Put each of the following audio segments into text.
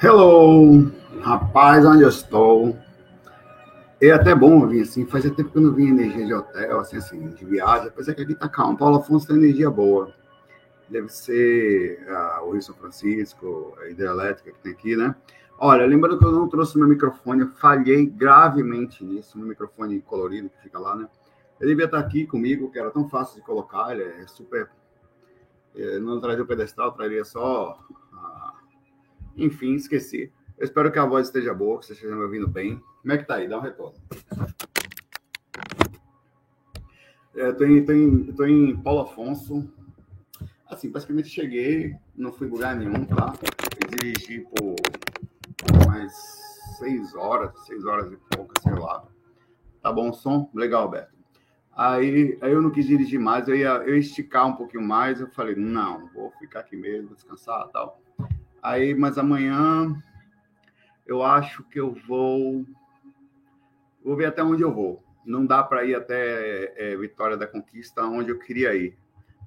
Hello, rapaz, onde eu estou? É até bom vir assim, fazia tempo que eu não vinha energia de hotel, assim, assim, de viagem, apesar que aqui tá calmo, Paulo Afonso tem energia boa. Deve ser ah, o Rio São Francisco, a hidrelétrica que tem aqui, né? Olha, lembrando que eu não trouxe meu microfone, eu falhei gravemente nisso, meu microfone colorido que fica lá, né? Ele devia estar aqui comigo, que era tão fácil de colocar, ele é super. Eu não traria o pedestal, traria só enfim, esqueci. Eu espero que a voz esteja boa, que você esteja me ouvindo bem. Como é que tá aí? Dá um retorno. É, em, tô, em, tô em Paulo Afonso. Assim, basicamente cheguei, não fui lugar nenhum, tá? Dirigi por mais seis horas, seis horas e pouco, sei lá. Tá bom o som? Legal, Alberto. Aí, aí eu não quis dirigir mais, eu ia, eu ia esticar um pouquinho mais. Eu falei, não, vou ficar aqui mesmo, descansar tal. Aí, mas amanhã eu acho que eu vou. Vou ver até onde eu vou. Não dá para ir até é, Vitória da Conquista, onde eu queria ir.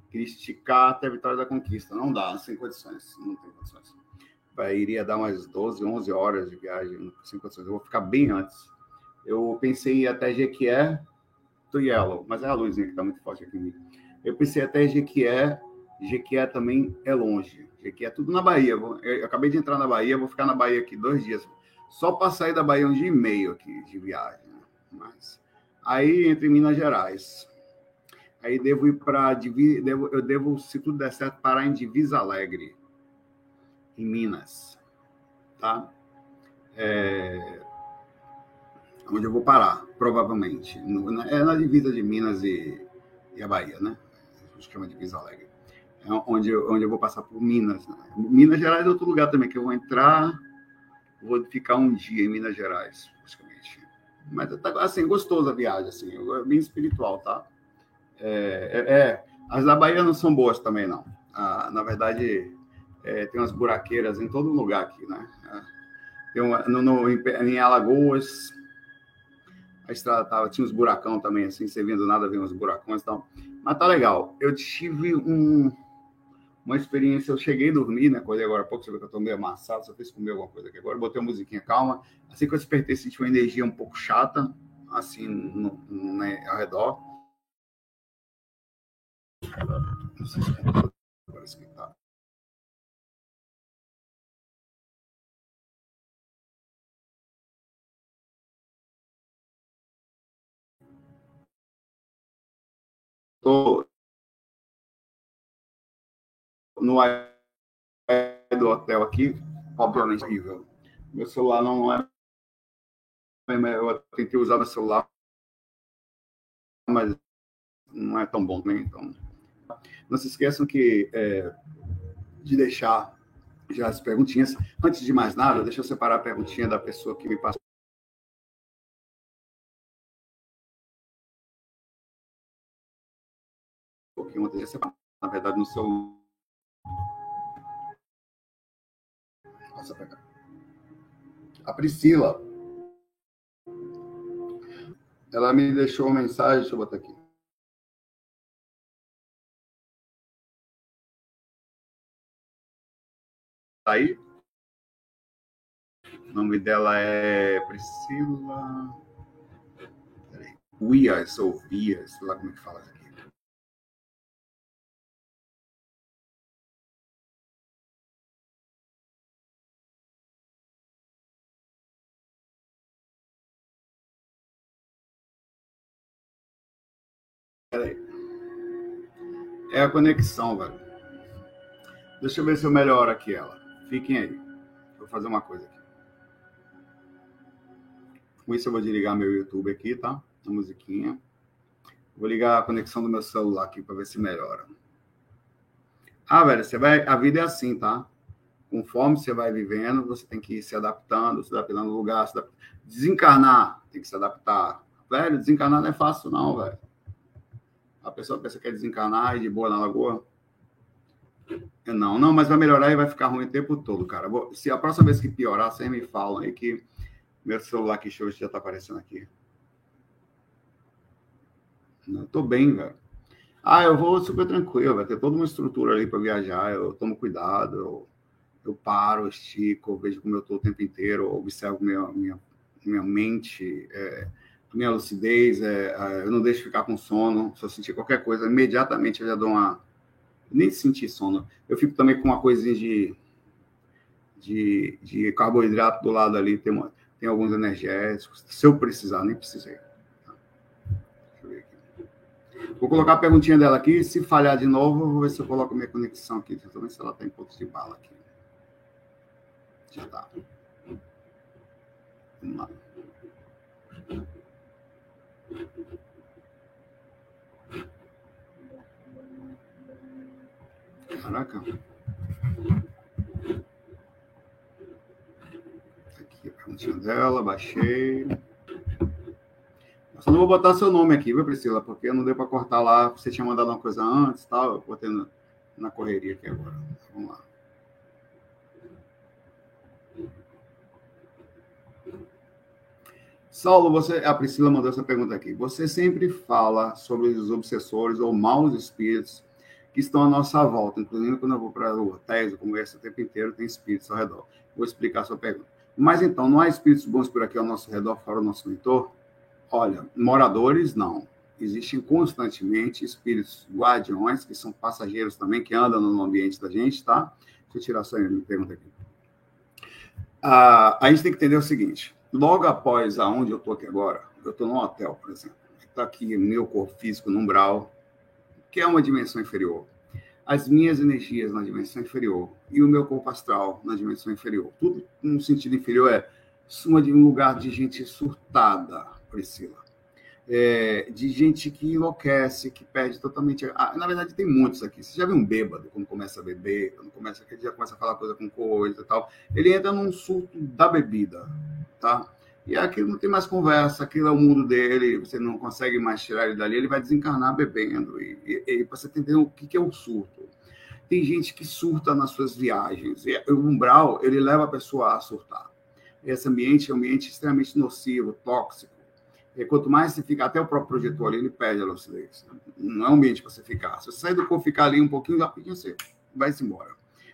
Queria esticar até Vitória da Conquista. Não dá, sem condições. Não tem condições. Vai, iria dar umas 12, 11 horas de viagem, sem condições. Eu vou ficar bem antes. Eu pensei em ir até Jequié, do Yellow, mas é a luzinha que está muito forte aqui em mim. Eu pensei até Jequié, Jequié também é longe que é tudo na Bahia. Eu acabei de entrar na Bahia, vou ficar na Bahia aqui dois dias. Só para sair da Bahia um dia e meio aqui de viagem. Né? Mas aí entre Minas Gerais. Aí devo ir para devo, eu devo, se tudo der certo, parar em Divisa Alegre, em Minas, tá? É, onde eu vou parar, provavelmente. No, é na divisa de Minas e, e a Bahia, né? A gente chama de Divisa Alegre. Onde onde eu vou passar por Minas. Né? Minas Gerais é outro lugar também, que eu vou entrar, vou ficar um dia em Minas Gerais, praticamente. Mas tá, assim, gostoso a viagem, assim, é bem espiritual, tá? É, é, é, as da Bahia não são boas também, não. Ah, na verdade, é, tem umas buraqueiras em todo lugar aqui, né? É, tem uma, no, no, em, em Alagoas, a estrada tava, tinha uns buracão também, assim, você vendo nada, vem uns buracões e tal. Mas tá legal. Eu tive um, uma experiência. Eu cheguei a dormir, né? Acordei agora há pouco, você vê que eu tô meio amassado, só fiz comer alguma coisa aqui agora. Botei uma musiquinha calma. Assim que eu despertei, senti uma energia um pouco chata, assim, no, no né, ao redor. Não. Tô, no do hotel aqui, obviamente horrível. Meu celular não é. Eu tentei usar meu celular, mas não é tão bom também. Então, não se esqueçam que é, de deixar já as perguntinhas. Antes de mais nada, deixa eu separar a perguntinha da pessoa que me passou. Antes de na verdade, no seu Passa pra cá. A Priscila. Ela me deixou uma mensagem, deixa eu botar aqui. Tá aí? O nome dela é Priscila. Peraí. Uia, Sofia, sei lá como é que fala aqui. É a conexão, velho. Deixa eu ver se eu melhoro aqui ela. Fiquem aí. Vou fazer uma coisa aqui. Com isso eu vou desligar meu YouTube aqui, tá? A musiquinha. Vou ligar a conexão do meu celular aqui para ver se melhora. Ah, velho, você vai. A vida é assim, tá? Conforme você vai vivendo, você tem que ir se adaptando, se adaptando no lugar, se desencarnar, tem que se adaptar. Velho, desencarnar não é fácil, não, velho. A pessoa pensa que é desencarnar e de boa na lagoa. Não, não, mas vai melhorar e vai ficar ruim o tempo todo, cara. Se a próxima vez que piorar, vocês me falam aí que meu celular que show já tá aparecendo aqui. Não, tô bem, velho. Ah, eu vou super tranquilo, vai ter toda uma estrutura ali para viajar, eu tomo cuidado, eu, eu paro, estico, vejo como eu estou o tempo inteiro, observo minha, minha, minha mente, é, minha lucidez, é, é, eu não deixo ficar com sono, se eu sentir qualquer coisa, imediatamente eu já dou uma... Nem sentir sono. Eu fico também com uma coisinha de, de, de carboidrato do lado ali, tem, uma, tem alguns energéticos, se eu precisar, nem precisei. Vou colocar a perguntinha dela aqui. Se falhar de novo, vou ver se eu coloco minha conexão aqui. Deixa eu ver se ela está em pontos de bala aqui. Já está. Vamos lá. Caraca. Aqui a perguntinha dela, baixei. Só não vou botar seu nome aqui, viu, Priscila? Porque não deu para cortar lá. Você tinha mandado uma coisa antes tal. Eu botei na correria aqui agora. Vamos lá. Saulo, você, a Priscila mandou essa pergunta aqui. Você sempre fala sobre os obsessores ou maus espíritos que estão à nossa volta, inclusive quando eu vou para hotéis, eu converso o tempo inteiro, tem espíritos ao redor. Vou explicar a sua pergunta. Mas então, não há espíritos bons por aqui ao nosso redor, fora o nosso mentor? Olha, moradores não. Existem constantemente espíritos guardiões, que são passageiros também, que andam no ambiente da gente, tá? Deixa eu tirar só a pergunta aqui. Ah, a gente tem que entender o seguinte: logo após aonde eu estou aqui agora, eu estou num hotel, por exemplo. Está aqui meu corpo físico no umbral, que é uma dimensão inferior. As minhas energias na dimensão inferior e o meu corpo astral na dimensão inferior. Tudo no sentido inferior é suma de um lugar de gente surtada, Priscila. É, de gente que enlouquece, que perde totalmente. Ah, na verdade, tem muitos aqui. Você já viu um bêbado quando começa a beber, quando começa, já começa a falar coisa com coisa e tal. Ele entra num surto da bebida, tá? E aquilo não tem mais conversa, aquilo é o mundo dele, você não consegue mais tirar ele dali, ele vai desencarnar bebendo. E, e, e você tem que entender o que, que é o surto. Tem gente que surta nas suas viagens. E o umbral, ele leva a pessoa a surtar. Esse ambiente é um ambiente extremamente nocivo, tóxico e quanto mais você fica, até o próprio projetor ali, ele perde a lucidez. Não é um ambiente para você ficar. Se você sair do corpo ficar ali um pouquinho, rapidinho você vai-se embora.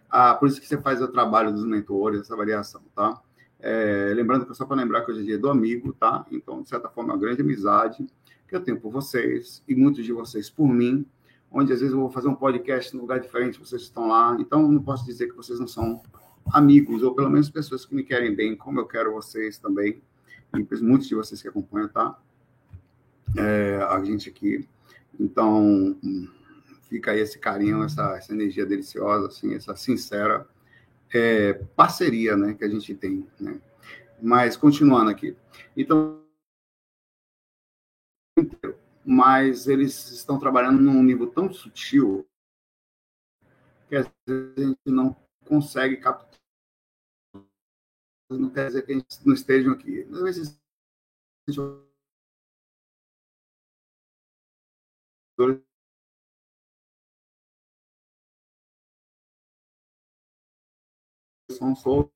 Ah, por isso que você faz o trabalho dos mentores, essa variação, tá? É, lembrando que é só para lembrar que hoje é dia do amigo, tá? Então, de certa forma, é uma grande amizade que eu tenho por vocês e muitos de vocês por mim, onde às vezes eu vou fazer um podcast num lugar diferente, vocês estão lá. Então, não posso dizer que vocês não são amigos, ou pelo menos pessoas que me querem bem, como eu quero vocês também e muitos de vocês que acompanham, tá? É, a gente aqui. Então, fica aí esse carinho, essa, essa energia deliciosa, assim, essa sincera é, parceria, né, que a gente tem, né? Mas, continuando aqui. Então, mas eles estão trabalhando num nível tão sutil que às vezes a gente não consegue captar não quer dizer que a gente não estejam aqui. Às vezes, são.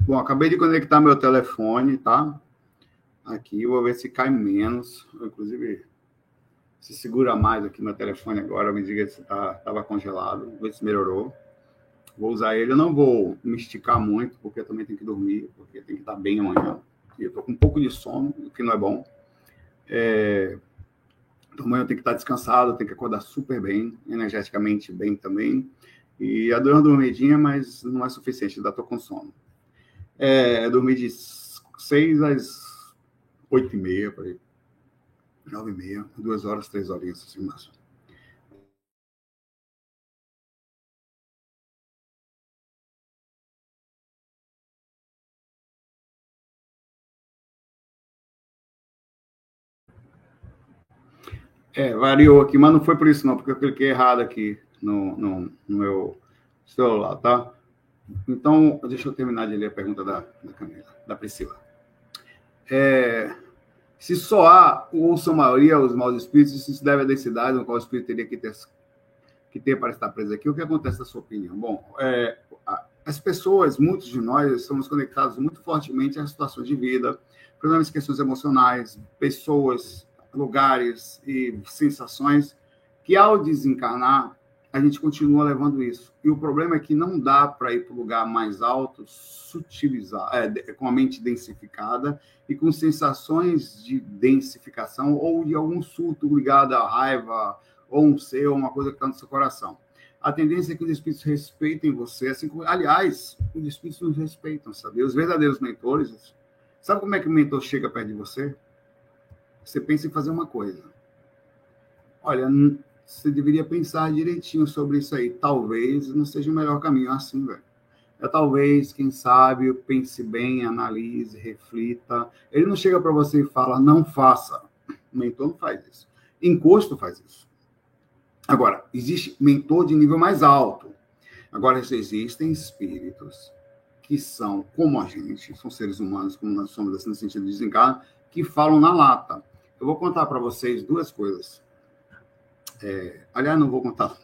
Bom, acabei de conectar meu telefone, tá? Aqui, vou ver se cai menos. Inclusive, se segura mais aqui no telefone agora, me diga se estava tá, congelado, ver se melhorou. Vou usar ele, eu não vou me esticar muito, porque também tenho que dormir, porque tem que estar bem amanhã. E eu estou com um pouco de sono, o que não é bom. É... Então, amanhã eu tenho que estar descansado, tenho que acordar super bem, energeticamente bem também. E a dor uma dormidinha, mas não é suficiente, ainda estou com sono. É, dormi de seis às oito e meia, por aí. Nove e meia, duas horas, três horinhas, assim, máximo. É, variou aqui, mas não foi por isso não, porque eu cliquei errado aqui no, no, no meu celular, tá? Então, deixa eu terminar de ler a pergunta da, da Camila, da Priscila. É, se só há ou são maioria os maus espíritos, isso se deve à densidade no qual o espírito teria que ter, que ter para estar preso aqui. O que acontece na sua opinião? Bom, é, as pessoas, muitos de nós, estamos conectados muito fortemente às situações de vida, problemas, questões emocionais, pessoas lugares e sensações que, ao desencarnar, a gente continua levando isso. E o problema é que não dá para ir para o lugar mais alto, sutilizar, é, com a mente densificada e com sensações de densificação ou de algum surto ligado à raiva ou um ser ou uma coisa que está no seu coração. A tendência é que os espíritos respeitem você, assim como, aliás, os espíritos nos respeitam, sabe? Os verdadeiros mentores, sabe como é que o mentor chega perto de você? Você pensa em fazer uma coisa. Olha, você deveria pensar direitinho sobre isso aí. Talvez não seja o melhor caminho assim, velho. É talvez, quem sabe, pense bem, analise, reflita. Ele não chega para você e fala, não faça. O mentor não faz isso. Encosto faz isso. Agora, existe mentor de nível mais alto. Agora, existem espíritos que são como a gente, são seres humanos, como nós somos, assim, no sentido de desencarno, que falam na lata. Eu vou contar para vocês duas coisas. É, aliás, não vou contar.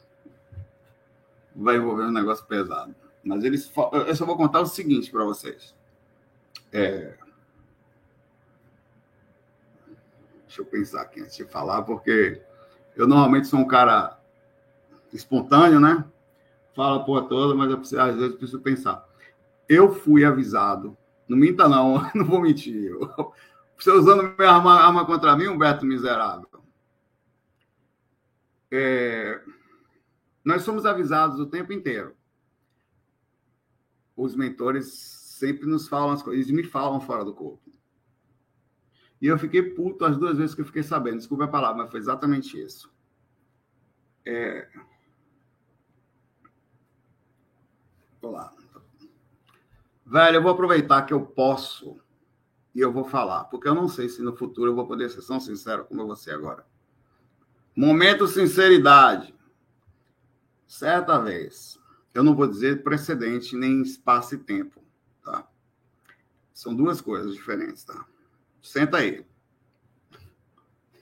Vai envolver um negócio pesado. Mas eles, eu só vou contar o seguinte para vocês. É, deixa eu pensar aqui antes de falar, porque eu normalmente sou um cara espontâneo, né? Fala a porra toda, mas eu às vezes preciso pensar. Eu fui avisado, não minta não, não vou mentir. Eu, você usando minha arma, arma contra mim, Humberto miserável. É, nós somos avisados o tempo inteiro. Os mentores sempre nos falam as coisas, eles me falam fora do corpo. E eu fiquei puto as duas vezes que eu fiquei sabendo. Desculpa a palavra, mas foi exatamente isso. É... Vou lá. Velho, eu vou aproveitar que eu posso e eu vou falar, porque eu não sei se no futuro eu vou poder ser tão sincero como você agora. Momento sinceridade. Certa vez, eu não vou dizer precedente nem espaço e tempo, tá? São duas coisas diferentes, tá? Senta aí.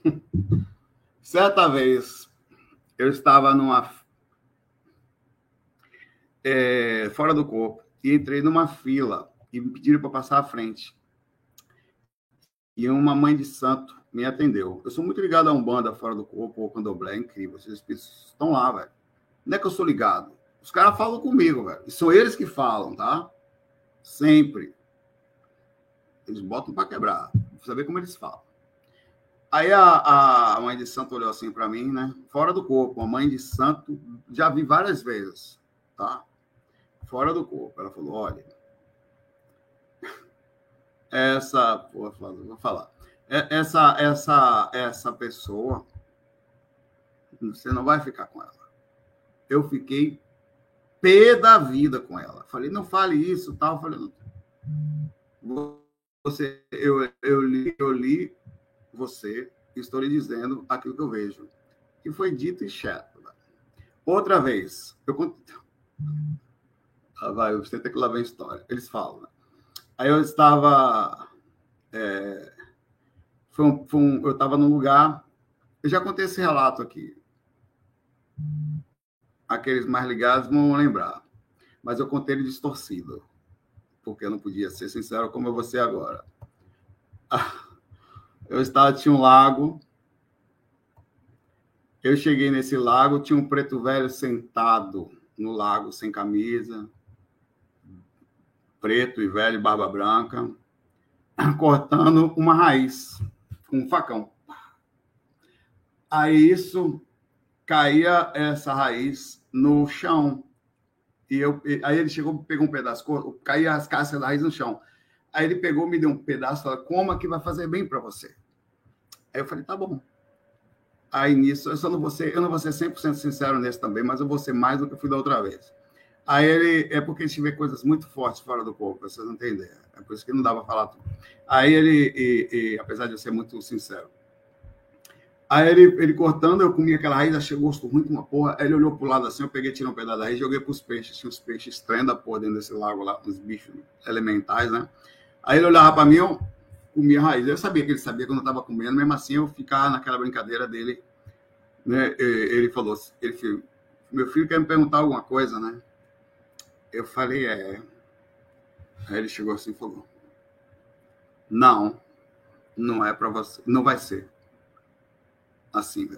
Certa vez, eu estava numa é, fora do corpo e entrei numa fila e me pediram para passar à frente e uma mãe de santo me atendeu. Eu sou muito ligado a um banda fora do corpo ou candomblé, é incrível. Espíritos estão lá, velho. Não é que eu sou ligado. Os caras falam comigo, velho. E são eles que falam, tá? Sempre. Eles botam para quebrar. Vou saber como eles falam. Aí a, a mãe de santo olhou assim para mim, né? Fora do corpo. A mãe de santo, já vi várias vezes, tá? Fora do corpo. Ela falou: olha, essa, vou falar, é, essa, essa, essa pessoa, você não vai ficar com ela. Eu fiquei pé da vida com ela. Falei, não fale isso, tal. Falei, você, eu, eu li, eu li você, estou lhe dizendo aquilo que eu vejo. Que foi dito e chato. Outra vez, eu ah, vai, você tem que lá ver a história. Eles falam, né? Aí eu estava. É, foi um, foi um, eu estava num lugar. Eu já contei esse relato aqui. Aqueles mais ligados vão lembrar. Mas eu contei ele distorcido. Porque eu não podia ser sincero como eu vou ser agora. Eu estava, tinha um lago. Eu cheguei nesse lago, tinha um preto velho sentado no lago, sem camisa, preto e velho, barba branca, cortando uma raiz com um facão. Aí isso caía essa raiz no chão. E eu, aí ele chegou, pegou um pedaço, caía as cascas da raiz no chão. Aí ele pegou, me deu um pedaço, falou, coma que vai fazer bem para você. Aí eu falei, tá bom. Aí nisso, eu só não vou ser, eu não vou ser 100% sincero nesse também, mas eu vou ser mais do que eu fui da outra vez. Aí ele, é porque a gente vê coisas muito fortes fora do corpo, vocês não ideia. É por isso que não dá para falar tudo. Aí ele, e, e, apesar de eu ser muito sincero, Aí ele, ele cortando, eu comi aquela raiz, achei gosto ruim com uma porra. Aí ele olhou pro lado assim, eu peguei, tirei um pedaço da raiz, joguei pros peixes. Tinha uns peixes estranhos da porra dentro desse lago lá, uns bichos elementais, né? Aí ele olhava para mim, eu comia a raiz. Eu sabia que ele sabia quando eu tava comendo, mesmo assim eu ficava naquela brincadeira dele. Né? Ele falou ele, meu filho quer me perguntar alguma coisa, né? Eu falei, é. Aí ele chegou assim e falou: Não, não é para você, não vai ser assim,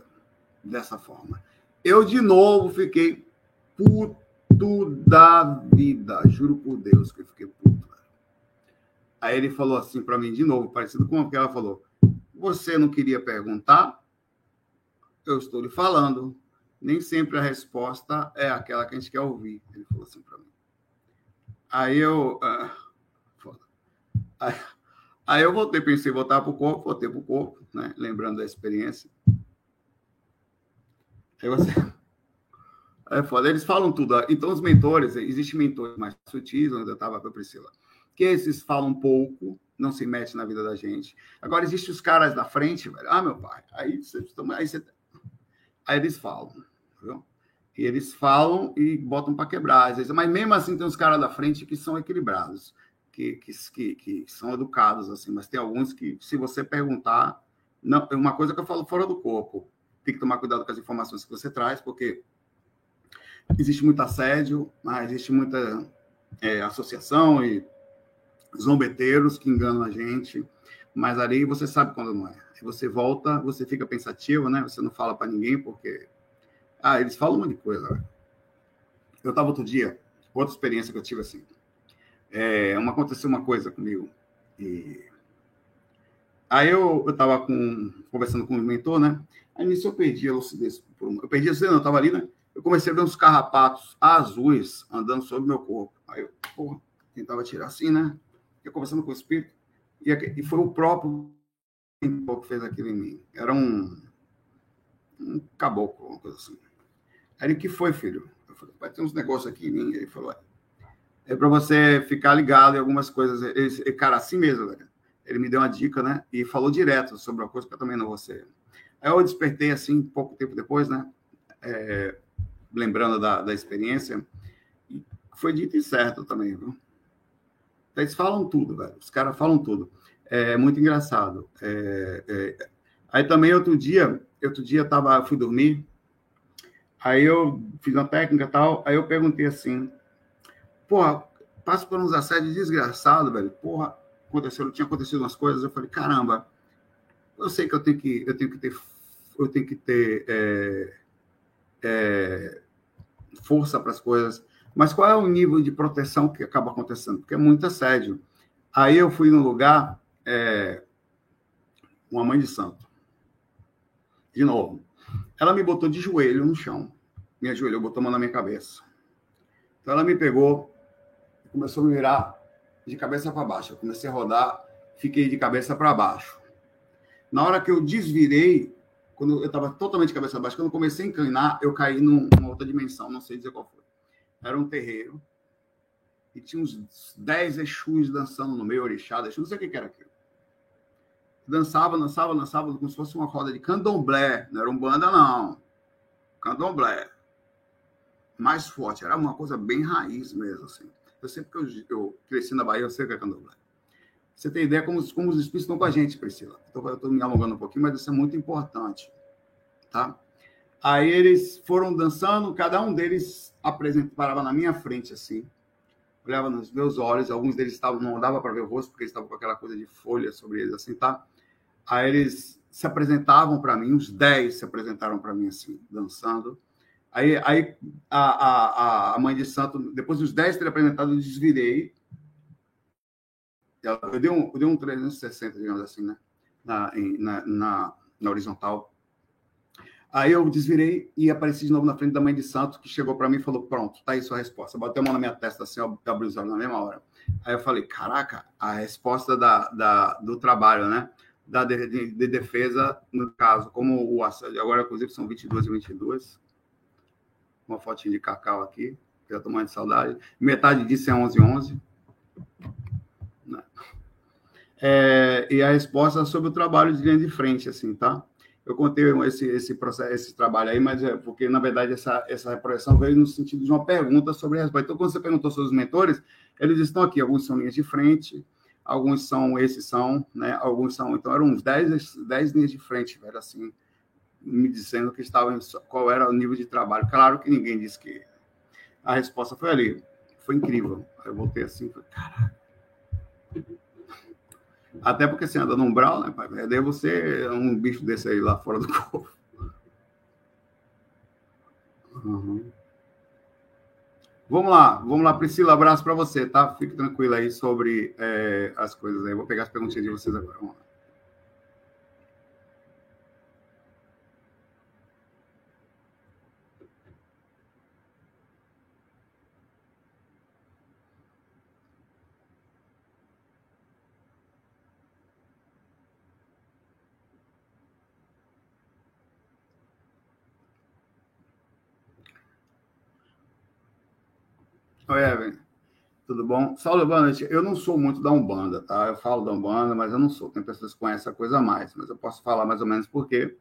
dessa forma. Eu, de novo, fiquei puto da vida. Juro por Deus que eu fiquei puto. Aí ele falou assim para mim, de novo, parecido com o que ela falou. Você não queria perguntar? Eu estou lhe falando. Nem sempre a resposta é aquela que a gente quer ouvir. Ele falou assim para mim. Aí eu. Foda. Aí, eu voltei, pensei voltar para o corpo, voltei para o corpo, né? lembrando da experiência. Aí você. É foda. Eles falam tudo. Então, os mentores, existem mentores mais sutis, onde eu estava com a Priscila, que esses falam pouco, não se metem na vida da gente. Agora, existem os caras da frente, velho. Ah, meu pai. Aí você. Aí, você, aí eles falam, viu? E eles falam e botam para quebrar, às vezes. Mas mesmo assim, tem uns caras da frente que são equilibrados, que, que, que, que são educados, assim. Mas tem alguns que, se você perguntar. Não, uma coisa que eu falo fora do corpo tem que tomar cuidado com as informações que você traz, porque existe muito assédio, mas existe muita é, associação e zombeteiros que enganam a gente, mas ali você sabe quando não é. Você volta, você fica pensativo, né? Você não fala para ninguém, porque. Ah, eles falam um monte de coisa. Né? Eu estava outro dia, outra experiência que eu tive assim. É, uma, aconteceu uma coisa comigo. E... Aí eu estava conversando com o mentor, né? Aí nisso eu perdi a lucidez. Eu perdi a lucidez, não, eu estava ali, né? Eu comecei a ver uns carrapatos azuis andando sobre meu corpo. Aí eu, porra, tentava tirar assim, né? Eu conversando com o espírito. E, e foi o próprio que fez aquilo em mim. Era um, um caboclo, uma coisa assim. Aí ele, que foi, filho? Eu falei, vai ter uns negócios aqui em mim. Ele falou, é, é para você ficar ligado em algumas coisas. Ele, cara, assim mesmo. Ele me deu uma dica, né? E falou direto sobre uma coisa que eu também não vou ser Aí eu despertei assim, pouco tempo depois, né? É, lembrando da, da experiência. E foi dito e certo também, viu? Eles falam tudo, velho. Os caras falam tudo. É muito engraçado. É, é... Aí também outro dia, outro dia eu tava, fui dormir. Aí eu fiz uma técnica e tal. Aí eu perguntei assim: Porra, passo por uns assédios desgraçados, velho. Porra, aconteceu, tinha acontecido umas coisas. Eu falei: Caramba, eu sei que eu tenho que, eu tenho que ter, eu tenho que ter é, é, força para as coisas, mas qual é o nível de proteção que acaba acontecendo? Porque é muito assédio. Aí eu fui num lugar, é, uma mãe de santo, de novo. Ela me botou de joelho no chão, me ajoelhou, botou a mão na minha cabeça. Então ela me pegou, começou a me virar de cabeça para baixo. Eu comecei a rodar, fiquei de cabeça para baixo. Na hora que eu desvirei, quando eu estava totalmente cabeça baixa, quando eu comecei a inclinar, eu caí numa outra dimensão, não sei dizer qual foi. Era um terreiro e tinha uns 10 Exus dançando no meio, orixá, não sei o que era aquilo. Dançava, dançava, dançava, como se fosse uma roda de candomblé, não era um banda, não. Candomblé. Mais forte, era uma coisa bem raiz mesmo, assim. Eu sempre que eu, eu cresci na Bahia, eu sei que é candomblé. Você tem ideia como, como os espíritos estão com a gente, Priscila. Estou me alongando um pouquinho, mas isso é muito importante. Tá? Aí eles foram dançando, cada um deles apresentava, parava na minha frente, assim, olhava nos meus olhos, alguns deles estavam, não dava para ver o rosto, porque eles estavam com aquela coisa de folha sobre eles, assim, tá? Aí eles se apresentavam para mim, uns 10 se apresentaram para mim, assim, dançando. Aí, aí a, a, a mãe de santo, depois dos 10 terem apresentado, eu desvirei eu dei um, eu dei um 360, digamos assim, né? Na, na, na, na horizontal. Aí eu desvirei e apareci de novo na frente da mãe de santo, que chegou para mim e falou: Pronto, tá aí sua resposta. Bateu a mão na minha testa assim, abriu os olhos na mesma hora. Aí eu falei: Caraca, a resposta da, da, do trabalho, né? Da de, de, de defesa, no caso, como o agora, inclusive, são 22 e 22. Uma fotinha de cacau aqui, já tô de saudade. Metade disso é 11 11. Né? É, e a resposta sobre o trabalho de linha de frente, assim, tá? Eu contei esse, esse processo, esse trabalho aí, mas é porque, na verdade, essa, essa projeção veio no sentido de uma pergunta sobre a resposta. Então, quando você perguntou sobre os mentores, eles estão aqui, alguns são linhas de frente, alguns são, esses são, né? Alguns são, então eram uns 10, 10 linhas de frente, velho, assim, me dizendo que estavam, qual era o nível de trabalho. Claro que ninguém disse que a resposta foi ali. Foi incrível. Eu voltei assim, falei, caraca. Até porque você anda no umbral, né, pai? Daí você é um bicho desse aí lá fora do corpo. Uhum. Vamos lá, vamos lá, Priscila, abraço para você, tá? Fique tranquila aí sobre é, as coisas aí. Vou pegar as perguntinhas de vocês agora. Vamos lá. Oi, Evan. Tudo bom? Saulo, boa noite. Eu não sou muito da Umbanda, tá? Eu falo da Umbanda, mas eu não sou. Tem pessoas que conhecem a coisa mais, mas eu posso falar mais ou menos porque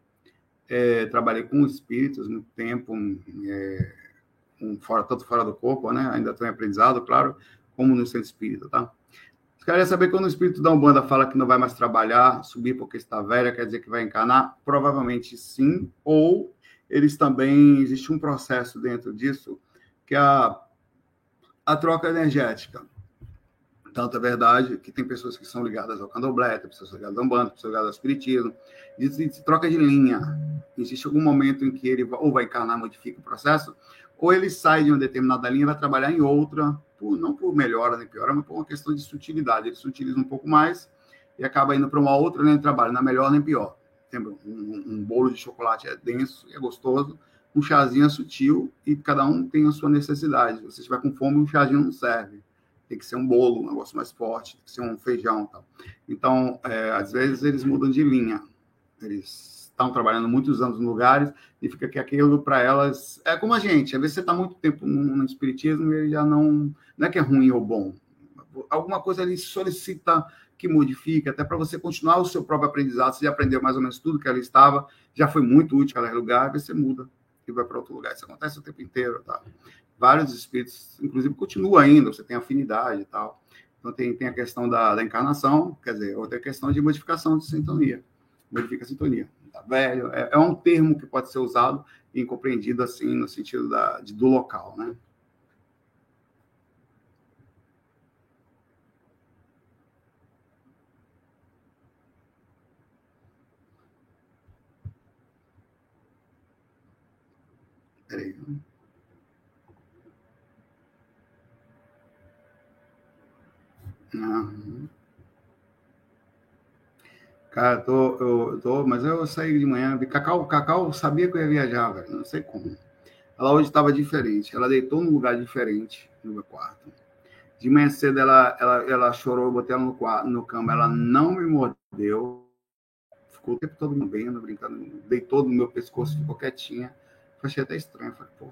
é, trabalhei com espíritos muito tempo, é, um, fora, tanto fora do corpo, né? Ainda em aprendizado, claro, como no centro espírita, tá? Queria saber quando o espírito da Umbanda fala que não vai mais trabalhar, subir porque está velha, quer dizer que vai encarnar? Provavelmente sim, ou eles também, existe um processo dentro disso, que a a troca energética. Tanto é verdade que tem pessoas que são ligadas ao candomblé, tem pessoas ligadas ao umbanda, pessoas ligadas ao espiritismo. Existe troca de linha. Existe algum momento em que ele ou vai encarnar, modifica o processo, ou ele sai de uma determinada linha e vai trabalhar em outra, por, não por melhora nem piora, mas por uma questão de sutilidade. Ele sutiliza um pouco mais e acaba indo para uma outra linha de trabalho, não é melhor nem pior. Lembra? Um, um bolo de chocolate é denso é gostoso, um chazinho é sutil e cada um tem a sua necessidade. Se você estiver com fome, um chazinho não serve. Tem que ser um bolo, um negócio mais forte, tem que ser um feijão. Tal. Então, é, às vezes, eles mudam de linha. Eles estão trabalhando muitos anos em lugares e fica que aquilo para elas é como a gente. Às vezes você está muito tempo no, no espiritismo e ele já não. Não é que é ruim ou bom. Alguma coisa ele solicita que modifique, até para você continuar o seu próprio aprendizado. Você já aprendeu mais ou menos tudo que ela estava, já foi muito útil aquele lugar, você muda e vai para outro lugar. Isso acontece o tempo inteiro, tá? Vários espíritos, inclusive, continuam ainda, você tem afinidade e tal. Então, tem, tem a questão da, da encarnação, quer dizer, outra questão de modificação de sintonia. Modifica a sintonia. Tá velho, é, é um termo que pode ser usado e compreendido assim, no sentido da, de, do local, né? Peraí. Uhum. Cara, tô, eu tô, mas eu saí de manhã, Cacau, Cacau sabia que eu ia viajar, velho, não sei como. Ela hoje estava diferente, ela deitou num lugar diferente no meu quarto. De manhã cedo ela, ela, ela chorou, eu botei ela no, quarto, no cama, ela não me mordeu, ficou o tempo todo me vendo, brincando, deitou no meu pescoço, ficou quietinha achei até estranho. Falei, pô,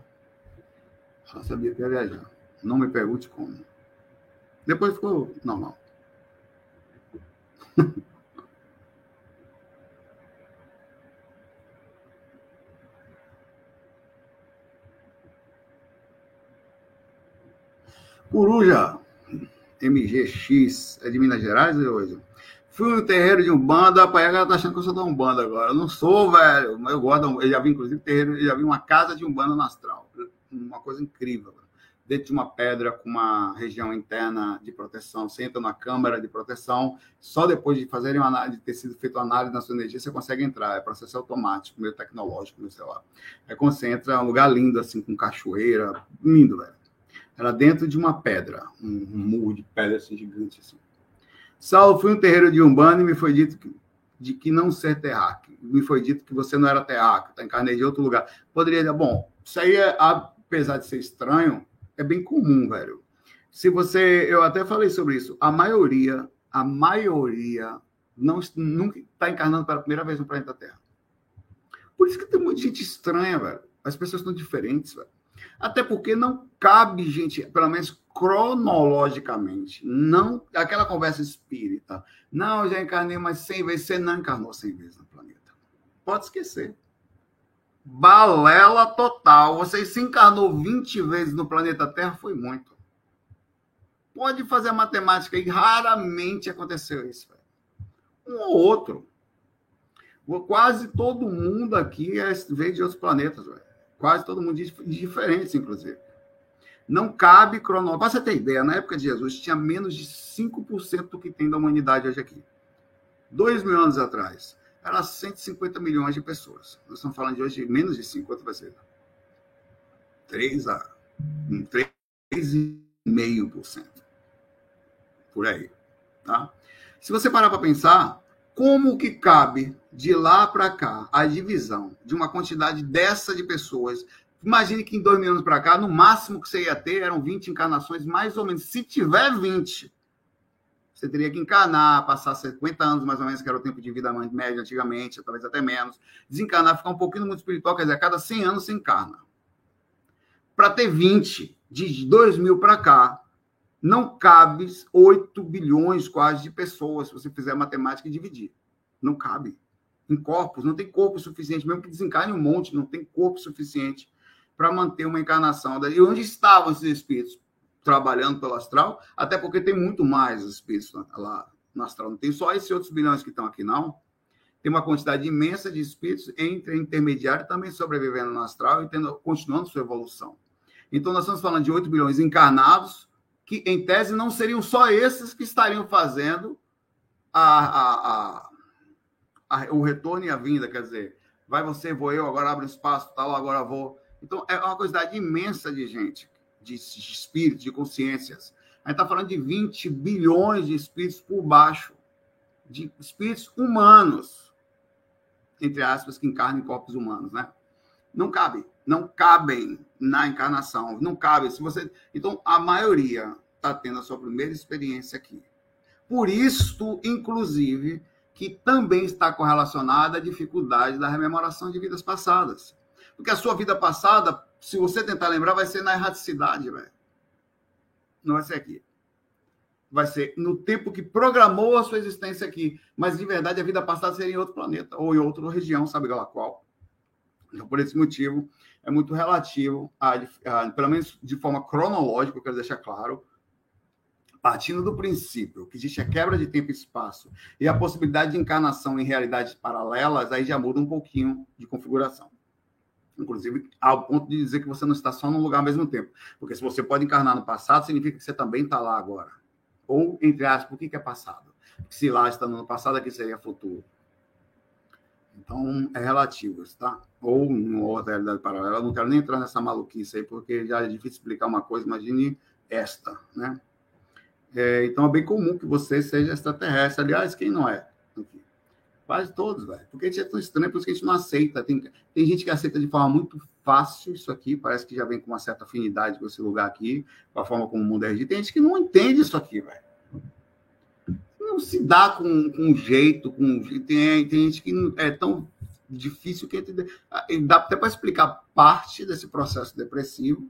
ela sabia que ia viajar. Não me pergunte como. Depois ficou normal. Coruja MGX é de Minas Gerais hoje? Fui no terreiro de Umbanda, a ela tá achando que eu sou da Umbanda agora. Eu não sou, velho. Eu gosto. Eu já vi, inclusive, terreiro, eu já vi uma casa de Umbanda no astral. Uma coisa incrível. Dentro de uma pedra com uma região interna de proteção. Você entra na câmara de proteção. Só depois de fazerem uma análise, de ter sido feita uma análise na sua energia, você consegue entrar. É processo automático, meio tecnológico, no celular. Aí quando você entra, é um lugar lindo, assim, com cachoeira. Lindo, velho. Era dentro de uma pedra. Um, um muro de pedra, assim, gigante, assim. Saulo, fui um terreiro de Umbanda e me foi dito que, de que não ser terráqueo. me foi dito que você não era terráqueo, tá encarnei de outro lugar. Poderia bom, isso aí, é, apesar de ser estranho, é bem comum, velho. Se você, eu até falei sobre isso, a maioria, a maioria não nunca está encarnando pela primeira vez no planeta Terra. Por isso que tem muita gente estranha, velho. As pessoas estão diferentes, velho. Até porque não cabe, gente, pelo menos cronologicamente, não aquela conversa espírita. Não, eu já encarnei mais 100 vezes. Você não encarnou 100 vezes no planeta. Pode esquecer. Balela total. Você se encarnou 20 vezes no planeta Terra, foi muito. Pode fazer a matemática e raramente aconteceu isso. Velho. Um ou outro. Quase todo mundo aqui é, veio de outros planetas. Velho. Quase todo mundo de diferentes, inclusive. Não cabe cronológico. Para você ter ideia, na época de Jesus tinha menos de 5% do que tem da humanidade hoje aqui. Dois mil anos atrás, era 150 milhões de pessoas. Nós estamos falando de hoje de menos de 5, quanto vai ser? 3 a 3,5%. Por aí. Tá? Se você parar para pensar, como que cabe de lá para cá a divisão de uma quantidade dessa de pessoas Imagine que em dois mil anos para cá, no máximo que você ia ter eram 20 encarnações, mais ou menos. Se tiver 20, você teria que encarnar, passar 50 anos mais ou menos, que era o tempo de vida médio antigamente, talvez até menos. Desencarnar, ficar um pouquinho no mundo espiritual, quer dizer, a cada 100 anos você encarna. Para ter 20, de 2 mil para cá, não cabe 8 bilhões quase de pessoas, se você fizer matemática e dividir. Não cabe. Em corpos, não tem corpo suficiente, mesmo que desencarne um monte, não tem corpo suficiente para manter uma encarnação. E onde estavam esses espíritos? Trabalhando pelo astral, até porque tem muito mais espíritos lá no astral. Não tem só esses outros bilhões que estão aqui, não. Tem uma quantidade imensa de espíritos entre intermediário também sobrevivendo no astral e tendo, continuando sua evolução. Então, nós estamos falando de 8 bilhões encarnados, que, em tese, não seriam só esses que estariam fazendo a, a, a, o retorno e a vinda, quer dizer, vai você, vou eu, agora abre espaço, tal, agora vou. Então, é uma quantidade imensa de gente, de, de espíritos, de consciências. A gente está falando de 20 bilhões de espíritos por baixo, de espíritos humanos, entre aspas, que encarnam em corpos humanos, né? Não cabe, não cabem na encarnação, não cabe. Se você, então a maioria está tendo a sua primeira experiência aqui. Por isso, inclusive, que também está correlacionada à dificuldade da rememoração de vidas passadas. Porque a sua vida passada, se você tentar lembrar, vai ser na erraticidade, velho. Não vai ser aqui. Vai ser no tempo que programou a sua existência aqui. Mas, de verdade, a vida passada seria em outro planeta ou em outra região, sabe lá qual. Então, por esse motivo, é muito relativo, a, a, pelo menos de forma cronológica, eu quero deixar claro, partindo do princípio que existe a quebra de tempo e espaço e a possibilidade de encarnação em realidades paralelas, aí já muda um pouquinho de configuração inclusive ao ponto de dizer que você não está só num lugar ao mesmo tempo. Porque se você pode encarnar no passado, significa que você também está lá agora. Ou, entre aspas, o que é passado? Se lá está no passado, aqui seria futuro. Então, é relativo, tá? Ou outra realidade paralela. Eu não quero nem entrar nessa maluquice aí, porque já é difícil explicar uma coisa, imagine esta, né? É, então, é bem comum que você seja extraterrestre. Aliás, quem não é? Quase todos, velho. Porque a gente é tão estranho, por isso que a gente não aceita. Tem, tem gente que aceita de forma muito fácil isso aqui, parece que já vem com uma certa afinidade com esse lugar aqui, com a forma como o mundo é regido. Tem gente que não entende isso aqui, velho. Não se dá com, com jeito, com tem, tem gente que é tão difícil que ah, dá até para explicar parte desse processo depressivo,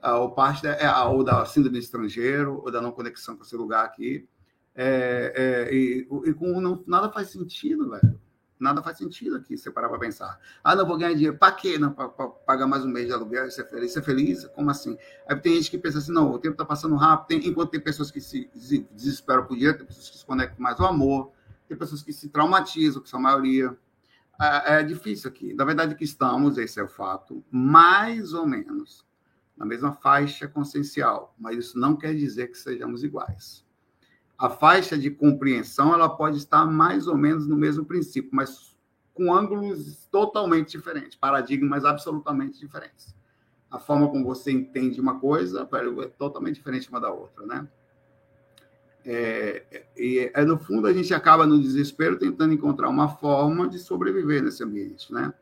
ah, ou parte da, é, ou da síndrome estrangeiro, ou da não conexão com esse lugar aqui é, é, e, e, com não, nada faz sentido, velho. Nada faz sentido aqui, você parar para pensar. Ah, não, vou ganhar dinheiro. Para quê? Não, para pagar mais um mês de aluguel e ser feliz. Ser feliz? Como assim? Aí tem gente que pensa assim, não, o tempo está passando rápido. Tem, enquanto tem pessoas que se desesperam por dinheiro, tem pessoas que se conectam mais ao amor, tem pessoas que se traumatizam, que são a maioria. É, é difícil aqui. Na verdade, que estamos, esse é o fato, mais ou menos na mesma faixa consciencial. Mas isso não quer dizer que sejamos iguais a faixa de compreensão ela pode estar mais ou menos no mesmo princípio, mas com ângulos totalmente diferentes, paradigmas absolutamente diferentes. A forma como você entende uma coisa é totalmente diferente uma da outra, né? É, e é, no fundo a gente acaba no desespero tentando encontrar uma forma de sobreviver nesse ambiente, né?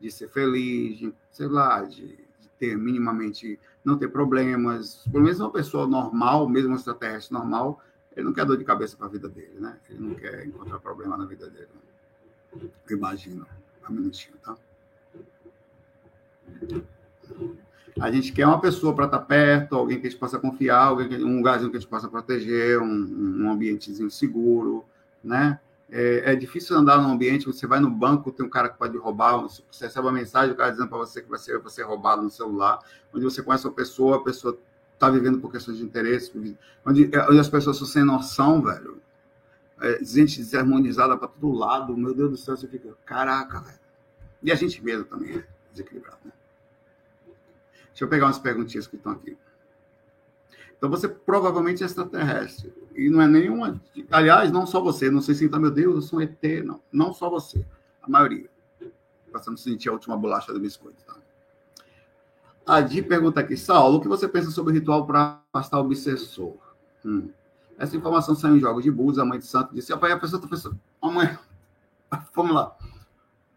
De ser feliz, de, sei lá, de, de ter minimamente não ter problemas. Pelo menos uma pessoa normal, mesmo um extraterrestre normal, ele não quer dor de cabeça para a vida dele, né? Ele não quer encontrar problema na vida dele. Né? Imagina. Um minutinho, tá? A gente quer uma pessoa para estar tá perto, alguém que a gente possa confiar, alguém, um lugarzinho que a gente possa proteger, um, um ambientezinho seguro, né? É, é, difícil andar num ambiente, você vai no banco, tem um cara que pode roubar, você recebe uma mensagem, o cara dizendo para você que vai ser, vai ser roubado no celular, onde você conhece uma pessoa, a pessoa está vivendo por questões de interesse, onde, é, onde as pessoas são sem noção, velho. É, gente desarmonizada para todo lado, meu Deus do céu, você fica, caraca, velho. E a gente mesmo também é desequilibrado, né? Deixa eu pegar umas perguntinhas que estão aqui. Então você provavelmente é extraterrestre. E não é nenhuma. Aliás, não só você. Não sei se está, meu Deus, eu sou um ET. Não. Não só você. A maioria. Passando a sentir a última bolacha do biscoito. Tá? A Di pergunta aqui, Saulo, o que você pensa sobre o ritual para afastar o obsessor? Hum. Essa informação saiu em jogos de Búzios, a mãe de santo disse, a pessoa está pensando, a mãe, vamos lá.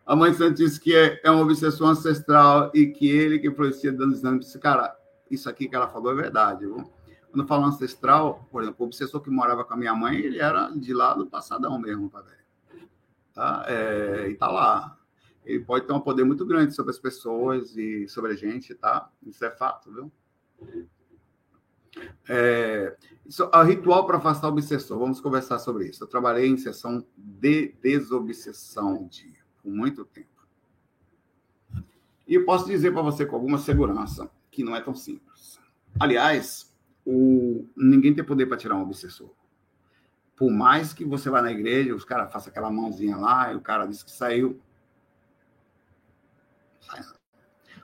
A mãe de santo disse que é, é uma obsessão ancestral e que ele que influencia dando exame, disse, cara, isso aqui que ela falou é verdade, viu? Quando falo ancestral, por exemplo, o obsessor que morava com a minha mãe, ele era de lá do passadão mesmo, tá? Tá? É, e tá lá. Ele pode ter um poder muito grande sobre as pessoas e sobre a gente, tá? Isso é fato, viu? É, isso, a ritual para afastar o obsessor, vamos conversar sobre isso. Eu trabalhei em sessão de desobsessão de, por muito tempo. E eu posso dizer para você com alguma segurança que não é tão simples. Aliás, o, ninguém tem poder para tirar um obsessor. Por mais que você vá na igreja, os caras façam aquela mãozinha lá, e o cara diz que saiu.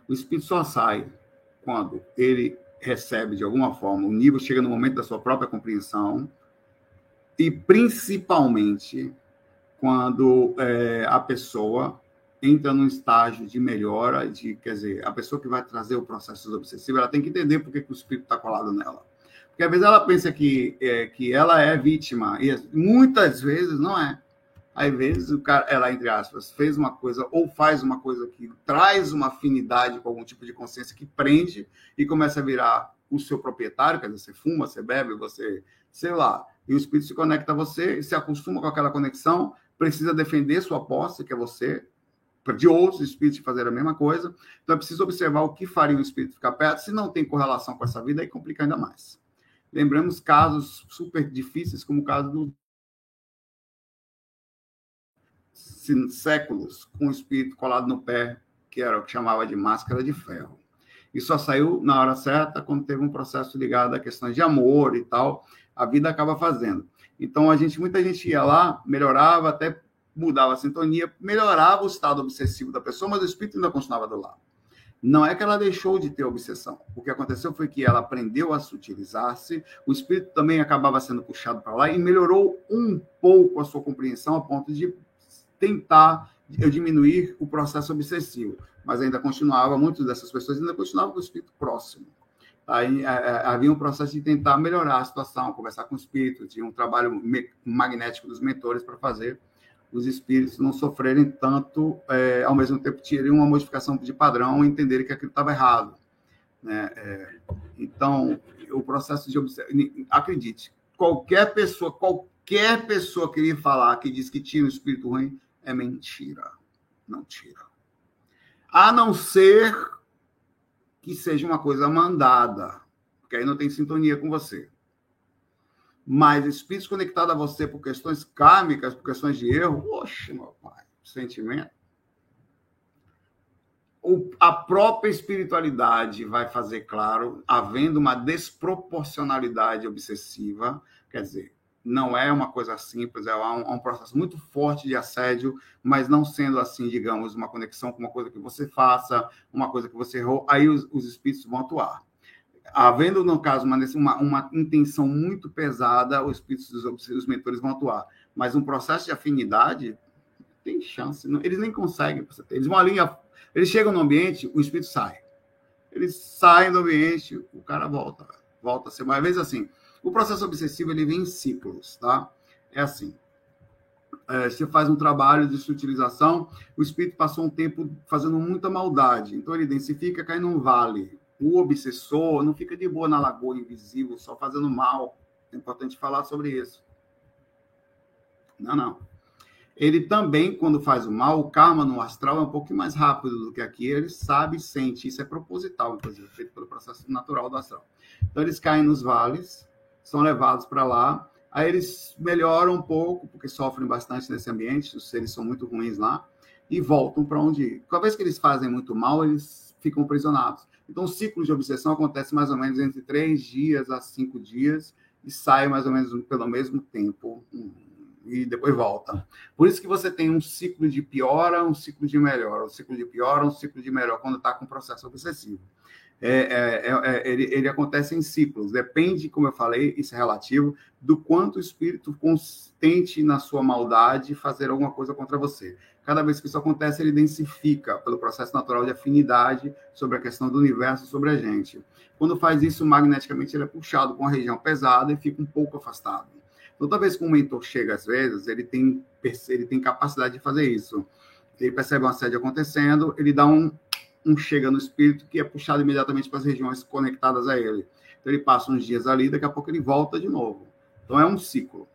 O espírito só sai quando ele recebe de alguma forma, o nível chega no momento da sua própria compreensão, e principalmente quando é, a pessoa entra num estágio de melhora, de, quer dizer, a pessoa que vai trazer o processo obsessivo, ela tem que entender por que, que o espírito está colado nela. Porque às vezes ela pensa que, é, que ela é vítima, e muitas vezes não é. Às vezes o cara, ela, entre aspas, fez uma coisa ou faz uma coisa que traz uma afinidade com algum tipo de consciência que prende e começa a virar o seu proprietário, quer dizer, você fuma, você bebe, você, sei lá, e o espírito se conecta a você se acostuma com aquela conexão, precisa defender sua posse, que é você, de outros espíritos fazer a mesma coisa. Então é preciso observar o que faria o espírito ficar perto. Se não tem correlação com essa vida, aí complica ainda mais. Lembramos casos super difíceis, como o caso do séculos com o espírito colado no pé, que era o que chamava de máscara de ferro. E só saiu na hora certa quando teve um processo ligado a questões de amor e tal. A vida acaba fazendo. Então a gente, muita gente ia lá, melhorava, até mudava a sintonia, melhorava o estado obsessivo da pessoa, mas o espírito ainda continuava do lado. Não é que ela deixou de ter obsessão. O que aconteceu foi que ela aprendeu a sutilizar-se, o espírito também acabava sendo puxado para lá e melhorou um pouco a sua compreensão a ponto de tentar diminuir o processo obsessivo. Mas ainda continuava, muitas dessas pessoas ainda continuavam com o espírito próximo. Aí havia um processo de tentar melhorar a situação, conversar com o espírito, tinha um trabalho magnético dos mentores para fazer os espíritos não sofrerem tanto, é, ao mesmo tempo terem uma modificação de padrão e entenderem que aquilo estava errado. Né? É, então, o processo de. Acredite, qualquer pessoa, qualquer pessoa que lhe falar que diz que tinha um espírito ruim, é mentira. Não tira. A não ser que seja uma coisa mandada, porque aí não tem sintonia com você mas espíritos conectados a você por questões kármicas, por questões de erro, oxe, meu pai, sentimento. O, a própria espiritualidade vai fazer claro, havendo uma desproporcionalidade obsessiva, quer dizer, não é uma coisa simples, é um, é um, processo muito forte de assédio, mas não sendo assim, digamos, uma conexão com uma coisa que você faça, uma coisa que você errou, aí os, os espíritos vão atuar havendo, no caso, uma, uma, uma intenção muito pesada, os espíritos dos os mentores vão atuar. Mas um processo de afinidade tem chance. Não, eles nem conseguem. Eles vão ali, eles chegam no ambiente, o espírito sai. Eles saem do ambiente, o cara volta. Volta a ser. Mas às vezes assim, O processo obsessivo ele vem em ciclos, tá? É assim. É, você faz um trabalho de utilização, o espírito passou um tempo fazendo muita maldade, então ele densifica, cai num vale. O obsessor não fica de boa na lagoa invisível, só fazendo mal. É importante falar sobre isso. Não, não. Ele também, quando faz o mal, o karma no astral é um pouquinho mais rápido do que aqui. Ele sabe e sente. Isso é proposital, inclusive, feito pelo processo natural do astral. Então, eles caem nos vales, são levados para lá. Aí eles melhoram um pouco, porque sofrem bastante nesse ambiente, os seres são muito ruins lá, e voltam para onde. Cada vez que eles fazem muito mal, eles ficam prisionados. Então, o ciclo de obsessão acontece mais ou menos entre três dias a cinco dias, e sai mais ou menos pelo mesmo tempo e depois volta. Por isso que você tem um ciclo de piora, um ciclo de melhora, um ciclo de piora, um ciclo de melhor quando está com processo obsessivo. É, é, é, é, ele, ele, acontece em ciclos, depende, como eu falei, isso é relativo, do quanto o espírito consistente na sua maldade fazer alguma coisa contra você. Cada vez que isso acontece, ele densifica pelo processo natural de afinidade sobre a questão do universo, sobre a gente. Quando faz isso, magneticamente ele é puxado com a região pesada e fica um pouco afastado. Toda vez que um mentor chega, às vezes, ele tem, ele tem capacidade de fazer isso. Ele percebe um assédio acontecendo, ele dá um, um chega no espírito que é puxado imediatamente para as regiões conectadas a ele. Então, ele passa uns dias ali, daqui a pouco ele volta de novo. Então, é um ciclo.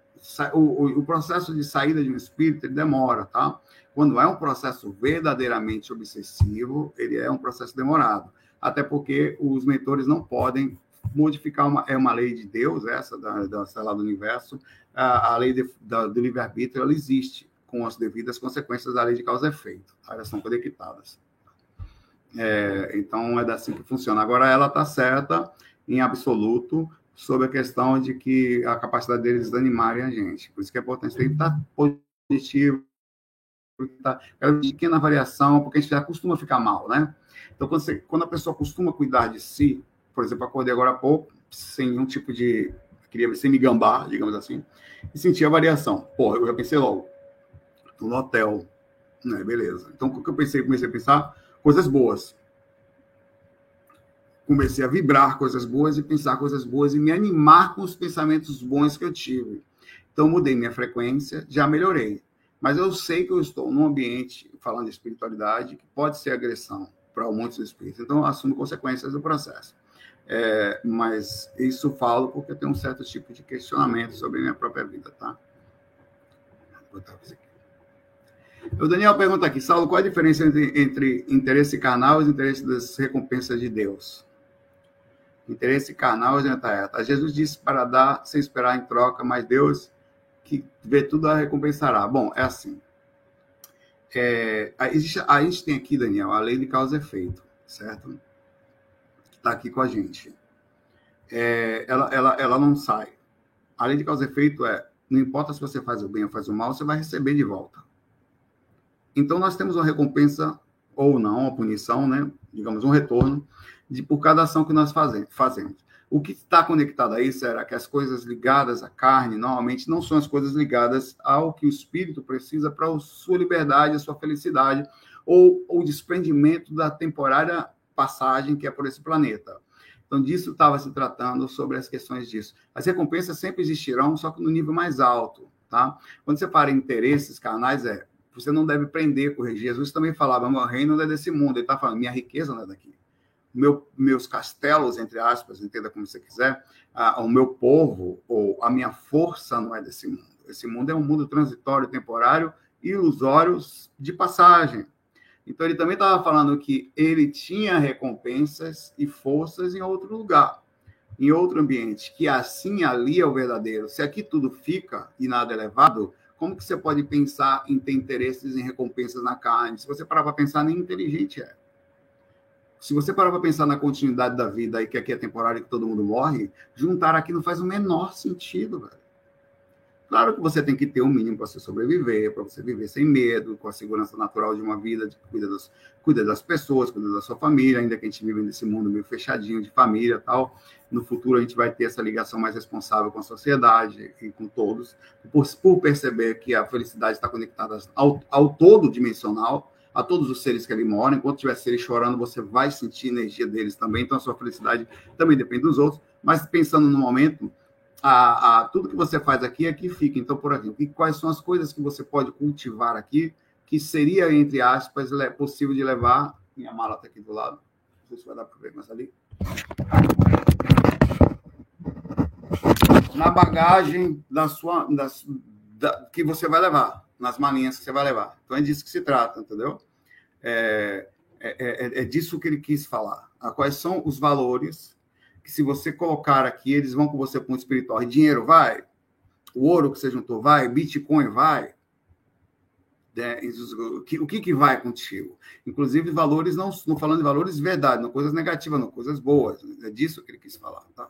O, o, o processo de saída de um espírito demora, tá? Quando é um processo verdadeiramente obsessivo, ele é um processo demorado. Até porque os mentores não podem modificar uma, é uma lei de Deus, essa da, da sei lá, do universo, a, a lei de, da, do livre-arbítrio, ela existe com as devidas consequências da lei de causa e efeito, tá? elas são conectadas. É, então, é assim que funciona. Agora, ela está certa, em absoluto, sobre a questão de que a capacidade deles desanimarem a gente. Por isso que é importante ter estar positivo, tá, é uma pequena variação, porque a gente já costuma ficar mal, né? Então, quando, você, quando a pessoa costuma cuidar de si, por exemplo, acordei agora há pouco, sem nenhum tipo de. Queria sem me gambar, digamos assim, e senti a variação. Porra, eu já pensei logo. Estou no hotel. Né, beleza. Então, o que eu pensei? Comecei a pensar coisas boas. Comecei a vibrar coisas boas e pensar coisas boas e me animar com os pensamentos bons que eu tive. Então, mudei minha frequência, já melhorei. Mas eu sei que eu estou num ambiente, falando de espiritualidade, que pode ser agressão para muitos espíritos. Então, eu assumo consequências do processo. É, mas isso falo porque eu tenho um certo tipo de questionamento sobre a minha própria vida, tá? Vou botar isso aqui. O Daniel pergunta aqui, Saulo, qual a diferença entre, entre interesse carnal e os interesses das recompensas de Deus? Interesse carnal e tá, Jesus disse para dar sem esperar em troca, mas Deus que vê tudo a recompensará. Bom, é assim. É, a, existe, a gente tem aqui, Daniel, a lei de causa e efeito, certo? está aqui com a gente. É, ela, ela, ela não sai. A lei de causa e efeito é: não importa se você faz o bem ou faz o mal, você vai receber de volta. Então, nós temos uma recompensa ou não, uma punição, né? digamos, um retorno de, por cada ação que nós fazemos. O que está conectado a isso era que as coisas ligadas à carne, normalmente, não são as coisas ligadas ao que o espírito precisa para a sua liberdade, a sua felicidade, ou o desprendimento da temporária passagem que é por esse planeta. Então, disso estava se tratando sobre as questões disso. As recompensas sempre existirão, só que no nível mais alto, tá? Quando você em interesses carnais, é, você não deve prender, corrigir. Jesus também falava, meu reino não é desse mundo. Ele está falando, minha riqueza não é daqui. Meu, meus castelos, entre aspas, entenda como você quiser, o meu povo ou a minha força não é desse mundo. Esse mundo é um mundo transitório, temporário, ilusório de passagem. Então, ele também estava falando que ele tinha recompensas e forças em outro lugar, em outro ambiente, que assim ali é o verdadeiro. Se aqui tudo fica e nada é levado, como que você pode pensar em ter interesses em recompensas na carne? Se você parar para pensar, nem inteligente é. Se você parar para pensar na continuidade da vida e que aqui é temporário e que todo mundo morre, juntar aqui não faz o menor sentido, velho. Claro que você tem que ter um mínimo para você sobreviver, para você viver sem medo, com a segurança natural de uma vida, de cuida das, cuida das pessoas, cuida da sua família, ainda que a gente vive nesse mundo meio fechadinho de família tal. No futuro a gente vai ter essa ligação mais responsável com a sociedade e com todos, por, por perceber que a felicidade está conectada ao, ao todo dimensional, a todos os seres que ali moram. Enquanto tiver seres chorando, você vai sentir a energia deles também, então a sua felicidade também depende dos outros. Mas pensando no momento a, a, tudo que você faz aqui, aqui fica. Então, por exemplo, e quais são as coisas que você pode cultivar aqui, que seria, entre aspas, possível de levar. Minha mala está aqui do lado. Não sei se vai dar para ver mais ali. Na bagagem da sua, da, que você vai levar, nas malinhas que você vai levar. Então é disso que se trata, entendeu? É, é, é, é disso que ele quis falar. Ah, quais são os valores que, se você colocar aqui, eles vão com você para um espiritual. Dinheiro vai, o ouro que você juntou vai, Bitcoin vai. Né? O que, que, vai contigo? Inclusive, valores, não, não falando de valores de verdade, não coisas negativas, não, coisas boas. É disso que ele quis falar. Tá?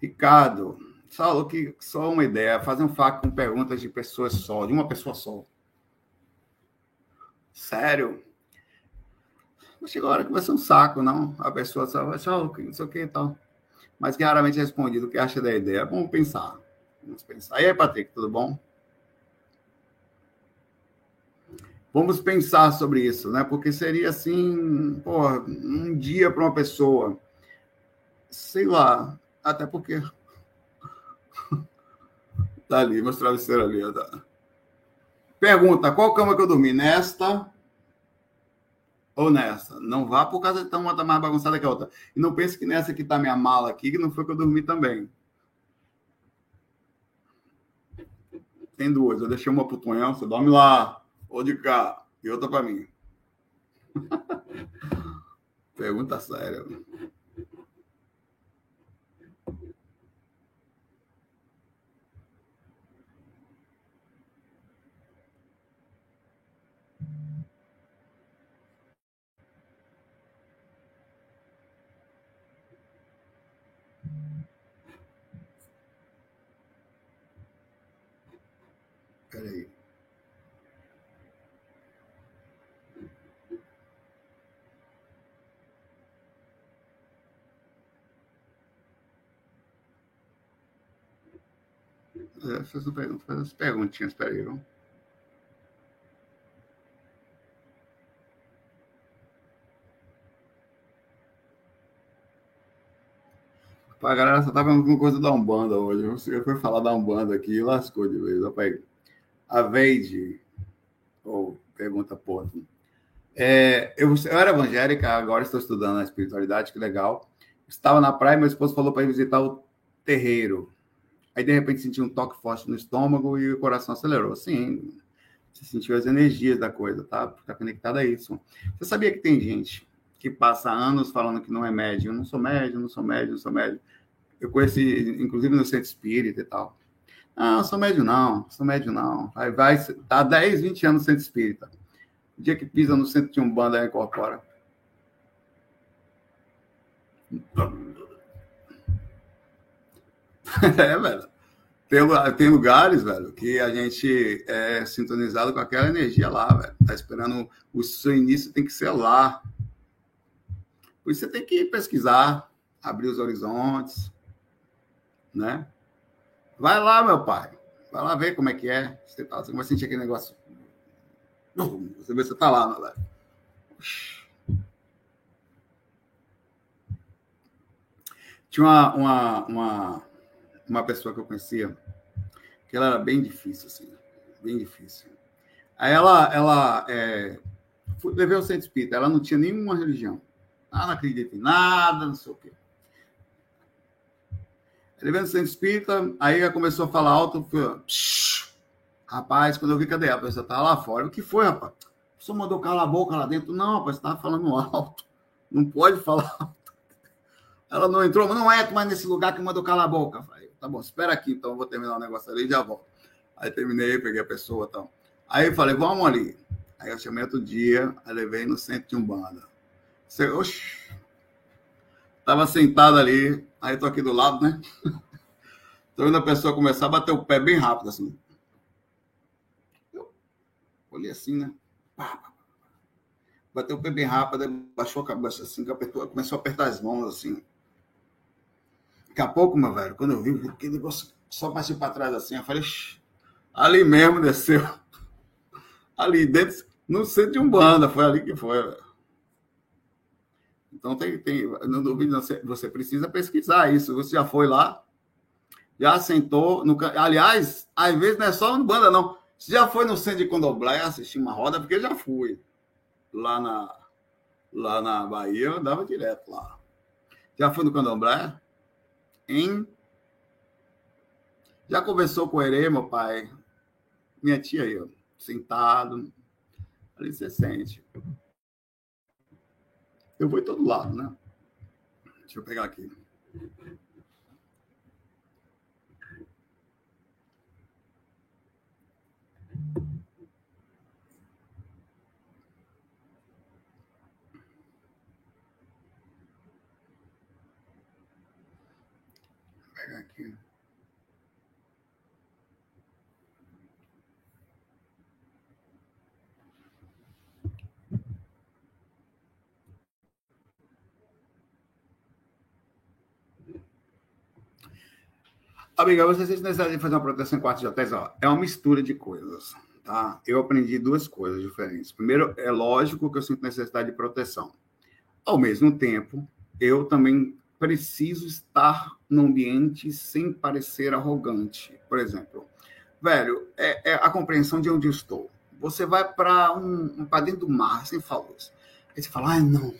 Ricardo, falou que só uma ideia, fazer um faco com perguntas de pessoas só, de uma pessoa só. Sério? Não chegou a hora que vai ser um saco, não. A pessoa só vai só, não sei o que e tal. Mas raramente é respondido o que acha da ideia. Vamos pensar. Vamos pensar. E aí, Patrick, tudo bom? Vamos pensar sobre isso, né? Porque seria assim, porra, um dia para uma pessoa, sei lá, até porque Tá ali, meus travesseiros ali. Tá. Pergunta: qual cama que eu dormi? Nesta ou nessa? Não vá por causa de uma tá mais bagunçada que a outra. E não pense que nessa que tá minha mala aqui, que não foi que eu dormi também. Tem duas. Eu deixei uma pro Tonhão, você dorme lá, ou de cá, e outra para mim. Pergunta séria. Peraí. É, faz, faz as perguntinhas, peraí, vamos. A galera só tava com coisa da Umbanda hoje. Você foi falar da Umbanda aqui e lascou de vez. Rapaz. A Veide, ou pergunta Porto. É, eu, eu, era evangélica, agora estou estudando a espiritualidade, que legal. Estava na praia, meu esposo falou para ir visitar o terreiro. Aí, de repente, senti um toque forte no estômago e o coração acelerou. Sim, você sentiu as energias da coisa, tá? Está conectado a isso. Você sabia que tem gente que passa anos falando que não é médium? Eu não sou médium, não sou médium, não sou médium. Eu conheci, inclusive, no centro espírita e tal. Não, sou médio não, sou médio não. Aí vai, tá 10, 20 anos no centro espírita. O dia que pisa no centro de um bando, aí incorpora. É, velho. Tem, tem lugares, velho, que a gente é sintonizado com aquela energia lá, velho. Tá esperando o seu início tem que ser lá. Por isso você tem que pesquisar, abrir os horizontes, né? Vai lá, meu pai. Vai lá ver como é que é. Você, tá, você vai sentir aquele negócio. Você vê você tá lá, meu velho. Tinha uma, uma, uma, uma pessoa que eu conhecia que ela era bem difícil, assim. Bem difícil. Aí ela, ela é, levei ao centro espírita. Ela não tinha nenhuma religião. Ela não acredita em nada, não sei o quê. Ele veio no centro espírita, aí ela começou a falar alto. Rapaz, quando eu vi, cadê a pessoa? Tá lá fora. O que foi, rapaz? Pessoa mandou calar a boca lá dentro. Não, rapaz, você tava falando alto. Não pode falar alto. Ela não entrou, não é mais nesse lugar que mandou calar a boca. Falei, tá bom, espera aqui, então eu vou terminar o negócio ali e já volto. Aí terminei, peguei a pessoa e tal. Aí eu falei, vamos ali. Aí eu chamei outro dia, aí levei no centro de Umbanda. Você, oxi, tava sentado ali, Aí eu tô aqui do lado, né? Tô vendo a pessoa começar a bater o pé bem rápido, assim. Eu olhei assim, né? Bateu o pé bem rápido, baixou a cabeça assim, começou a apertar as mãos, assim. Daqui a pouco, meu velho, quando eu vi aquele negócio só passei para trás assim, eu falei, ali mesmo desceu. Ali dentro, no centro de um banda, foi ali que foi, velho. Então, tem, tem, não duvido, você, precisa pesquisar isso. Você já foi lá, já sentou. No, aliás, às vezes não é só no banda, não. Você já foi no centro de Condoblé assistir uma roda? Porque eu já fui. Lá na, lá na Bahia, eu andava direto lá. Já foi no Candomblé? Hein? Já conversou com o Herê, meu pai? Minha tia aí, sentado. Ali você sente. Eu vou em todo lado, né? Deixa eu pegar aqui. pegar aqui. Amiga, você sente necessidade de fazer uma proteção em quarto de hotéis? Ó, é uma mistura de coisas, tá? Eu aprendi duas coisas diferentes. Primeiro, é lógico que eu sinto necessidade de proteção. Ao mesmo tempo, eu também preciso estar no ambiente sem parecer arrogante. Por exemplo, velho, é, é a compreensão de onde eu estou. Você vai para um, para dentro do mar, você falou. Aí você fala, ah, não,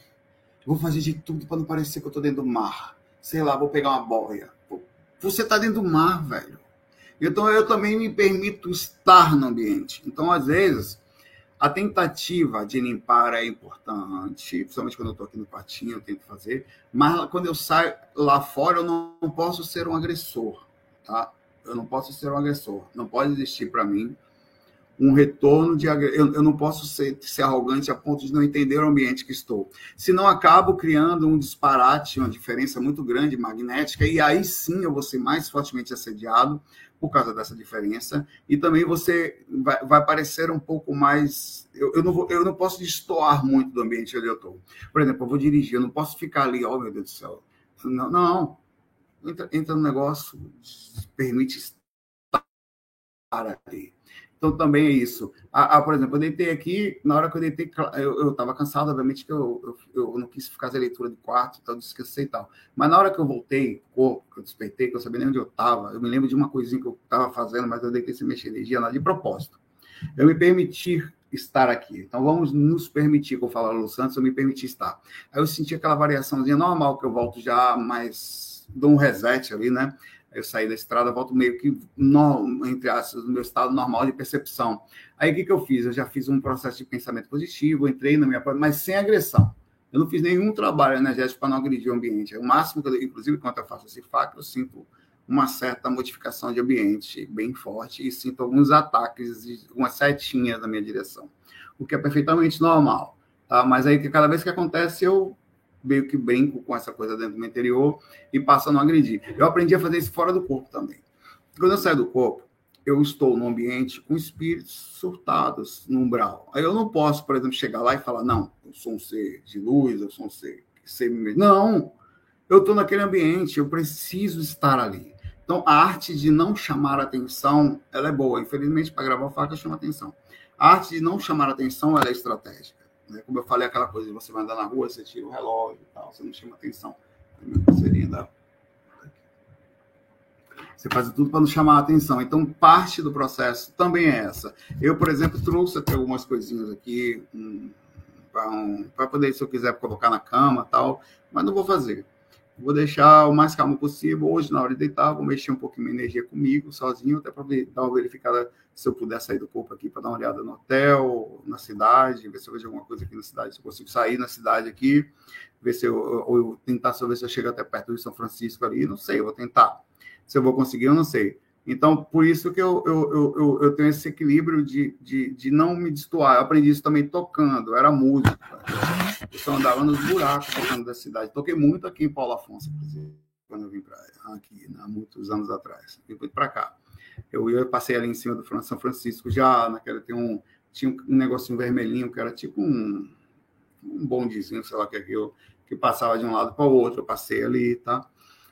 vou fazer de tudo para não parecer que eu estou dentro do mar. Sei lá, vou pegar uma boia. Você está dentro do mar, velho. Então eu também me permito estar no ambiente. Então, às vezes, a tentativa de limpar é importante, principalmente quando eu estou aqui no quartinho, eu tento fazer, mas quando eu saio lá fora, eu não posso ser um agressor, tá? Eu não posso ser um agressor. Não pode existir para mim um retorno de eu, eu não posso ser, ser arrogante a ponto de não entender o ambiente que estou. Senão acabo criando um disparate, uma diferença muito grande magnética, e aí sim eu vou ser mais fortemente assediado por causa dessa diferença, e também você vai, vai parecer um pouco mais. Eu, eu, não vou, eu não posso destoar muito do ambiente onde eu estou. Por exemplo, eu vou dirigir, eu não posso ficar ali, oh meu Deus do céu. Não, não. Entra, entra no negócio, permite estar ali então também é isso. Ah, ah, por exemplo, eu deitei aqui, na hora que eu deitei, eu estava cansado, obviamente que eu, eu, eu, não quis fazer leitura de quarto, então descansei e tal. Mas na hora que eu voltei, corpo, que eu despertei, que eu sabia nem onde eu estava, eu me lembro de uma coisinha que eu estava fazendo, mas eu deitei sem mexer energia lá de propósito. Eu me permitir estar aqui. Então vamos nos permitir, como fala o Santos, eu me permitir estar. Aí eu senti aquela variaçãozinha normal que eu volto já mais dou um reset ali, né? Eu saí da estrada, volto meio que, no, entre aspas, no meu estado normal de percepção. Aí o que, que eu fiz? Eu já fiz um processo de pensamento positivo, entrei na minha mas sem agressão. Eu não fiz nenhum trabalho energético para não agredir o ambiente. O máximo que eu, inclusive, quando eu faço esse fac, eu sinto uma certa modificação de ambiente bem forte e sinto alguns ataques, umas setinhas na minha direção, o que é perfeitamente normal. Tá? Mas aí, cada vez que acontece, eu meio que brinco com essa coisa dentro do meu interior e passo a não agredir. Eu aprendi a fazer isso fora do corpo também. Quando eu saio do corpo, eu estou num ambiente com espíritos surtados no umbral. Aí eu não posso, por exemplo, chegar lá e falar, não, eu sou um ser de luz, eu sou um ser sei Não, eu estou naquele ambiente, eu preciso estar ali. Então, a arte de não chamar atenção, ela é boa. Infelizmente, para gravar faca, chama atenção. A arte de não chamar atenção, ela é estratégica. Né? Como eu falei, aquela coisa de você vai andar na rua, você tira o relógio e tal, você não chama atenção. da... Você faz tudo para não chamar a atenção. Então, parte do processo também é essa. Eu, por exemplo, trouxe até algumas coisinhas aqui um, para um, poder, se eu quiser, colocar na cama tal, mas não vou fazer. Vou deixar o mais calmo possível. Hoje, na hora de deitar, vou mexer um pouquinho minha energia comigo, sozinho, até para dar uma verificada se eu puder sair do corpo aqui para dar uma olhada no hotel, na cidade, ver se eu vejo alguma coisa aqui na cidade, se eu consigo sair na cidade aqui, ver se eu, ou eu tentar saber se eu chego até perto de São Francisco ali, não sei, eu vou tentar. Se eu vou conseguir, eu não sei. Então, por isso que eu, eu, eu, eu, tenho esse equilíbrio de, de, de não me destoar. Eu aprendi isso também tocando, era música. Eu só andava nos buracos tocando da cidade. Toquei muito aqui em Paulo Afonso, inclusive, quando eu vim para aqui, há muitos anos atrás. Vim para cá. Eu, eu passei ali em cima do São Francisco já, naquela tem um tinha um negocinho vermelhinho que era tipo um, um bondezinho, sei lá que é aquilo, que passava de um lado para o outro. Eu passei ali, tá?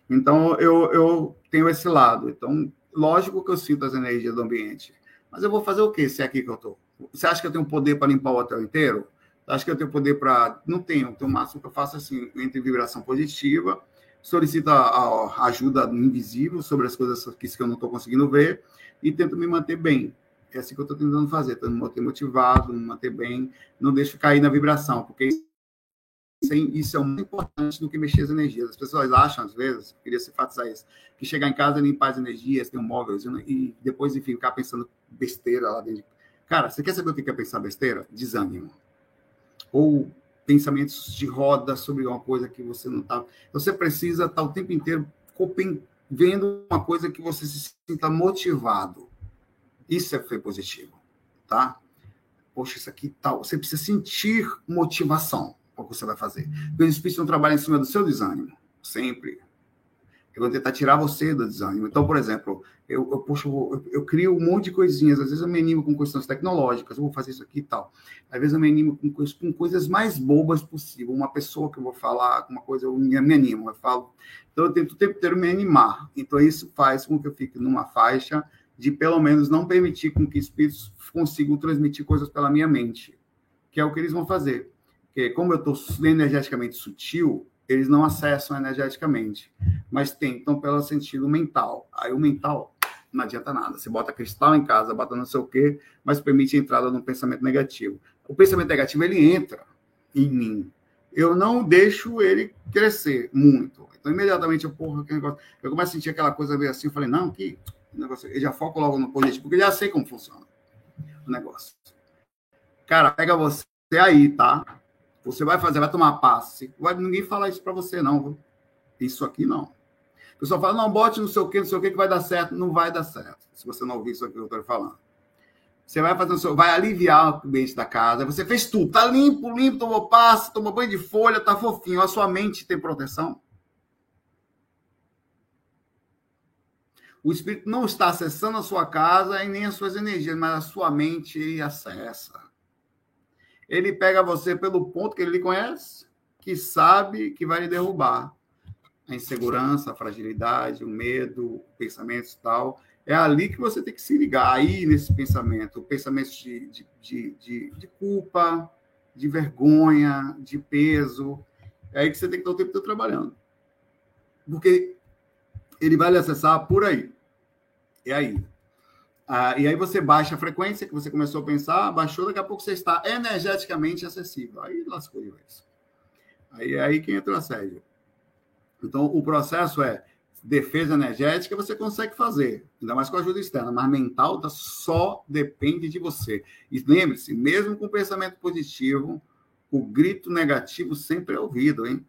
Então eu, eu tenho esse lado. Então Lógico que eu sinto as energias do ambiente. Mas eu vou fazer o quê se é aqui que eu estou? Você acha que eu tenho poder para limpar o hotel inteiro? Acho que eu tenho poder para. Não tenho, o máximo que eu faço assim, entre vibração positiva, solicito a, ajuda invisível sobre as coisas que eu não estou conseguindo ver e tento me manter bem. É assim que eu estou tentando fazer, tentando me manter motivado, me manter bem, não deixo cair na vibração, porque isso é muito importante do que mexer as energias. As pessoas acham, às vezes, queria se enfatizar isso, que chegar em casa, limpar as energias, ter um móvel e depois, enfim, ficar pensando besteira lá dentro. Cara, você quer saber o que é pensar besteira? Desânimo. Ou pensamentos de roda sobre uma coisa que você não está. Você precisa estar o tempo inteiro vendo uma coisa que você se sinta motivado. Isso é ser positivo, tá? Poxa, isso aqui tal. Você precisa sentir motivação o que você vai fazer. Porque os espíritos não em cima do seu desânimo, sempre. Eu vou tentar tirar você do desânimo. Então, por exemplo, eu, eu, puxo, eu, eu, crio um monte de coisinhas. Às vezes eu me animo com questões tecnológicas, eu vou fazer isso aqui e tal. Às vezes eu me animo com, com coisas mais bobas possível. Uma pessoa que eu vou falar, uma coisa, eu me, me animo, eu falo. Então, eu tento o tempo inteiro me animar. Então, isso faz com que eu fique numa faixa de, pelo menos, não permitir com que espíritos consigam transmitir coisas pela minha mente, que é o que eles vão fazer porque como eu estou energeticamente sutil, eles não acessam energeticamente, mas tentam pelo sentido mental. Aí o mental não adianta nada. Você bota cristal em casa, bota não sei o quê, mas permite a entrada de um pensamento negativo. O pensamento negativo, ele entra em mim. Eu não deixo ele crescer muito. Então, imediatamente, eu, porra, que negócio. Eu começo a sentir aquela coisa meio assim, eu falei, não, que negócio. Eu já foco logo no positivo, porque já sei como funciona o negócio. Cara, pega você aí, tá? Você vai fazer, vai tomar passe. Vai, ninguém fala isso para você, não. Isso aqui não. Pessoal fala, não, bote não sei o que, não sei o que, que vai dar certo. Não vai dar certo, se você não ouvir isso aqui que eu estou falando. Você vai fazer o seu, vai aliviar o ambiente da casa. Você fez tudo, tá limpo, limpo, tomou passe, tomou banho de folha, tá fofinho. A sua mente tem proteção. O espírito não está acessando a sua casa e nem as suas energias, mas a sua mente ele acessa ele pega você pelo ponto que ele conhece, que sabe que vai lhe derrubar. A insegurança, a fragilidade, o medo, pensamentos e tal. É ali que você tem que se ligar, aí nesse pensamento, pensamento de, de, de, de, de culpa, de vergonha, de peso. É aí que você tem que estar o tempo todo trabalhando. Porque ele vai lhe acessar por aí. É aí. Ah, e aí você baixa a frequência que você começou a pensar, baixou, daqui a pouco você está energeticamente acessível. Aí lascou isso. Aí é aí que entra o assédio. Então, o processo é defesa energética, você consegue fazer, ainda mais com ajuda externa, mas mental tá, só depende de você. E lembre-se, mesmo com pensamento positivo, o grito negativo sempre é ouvido, hein?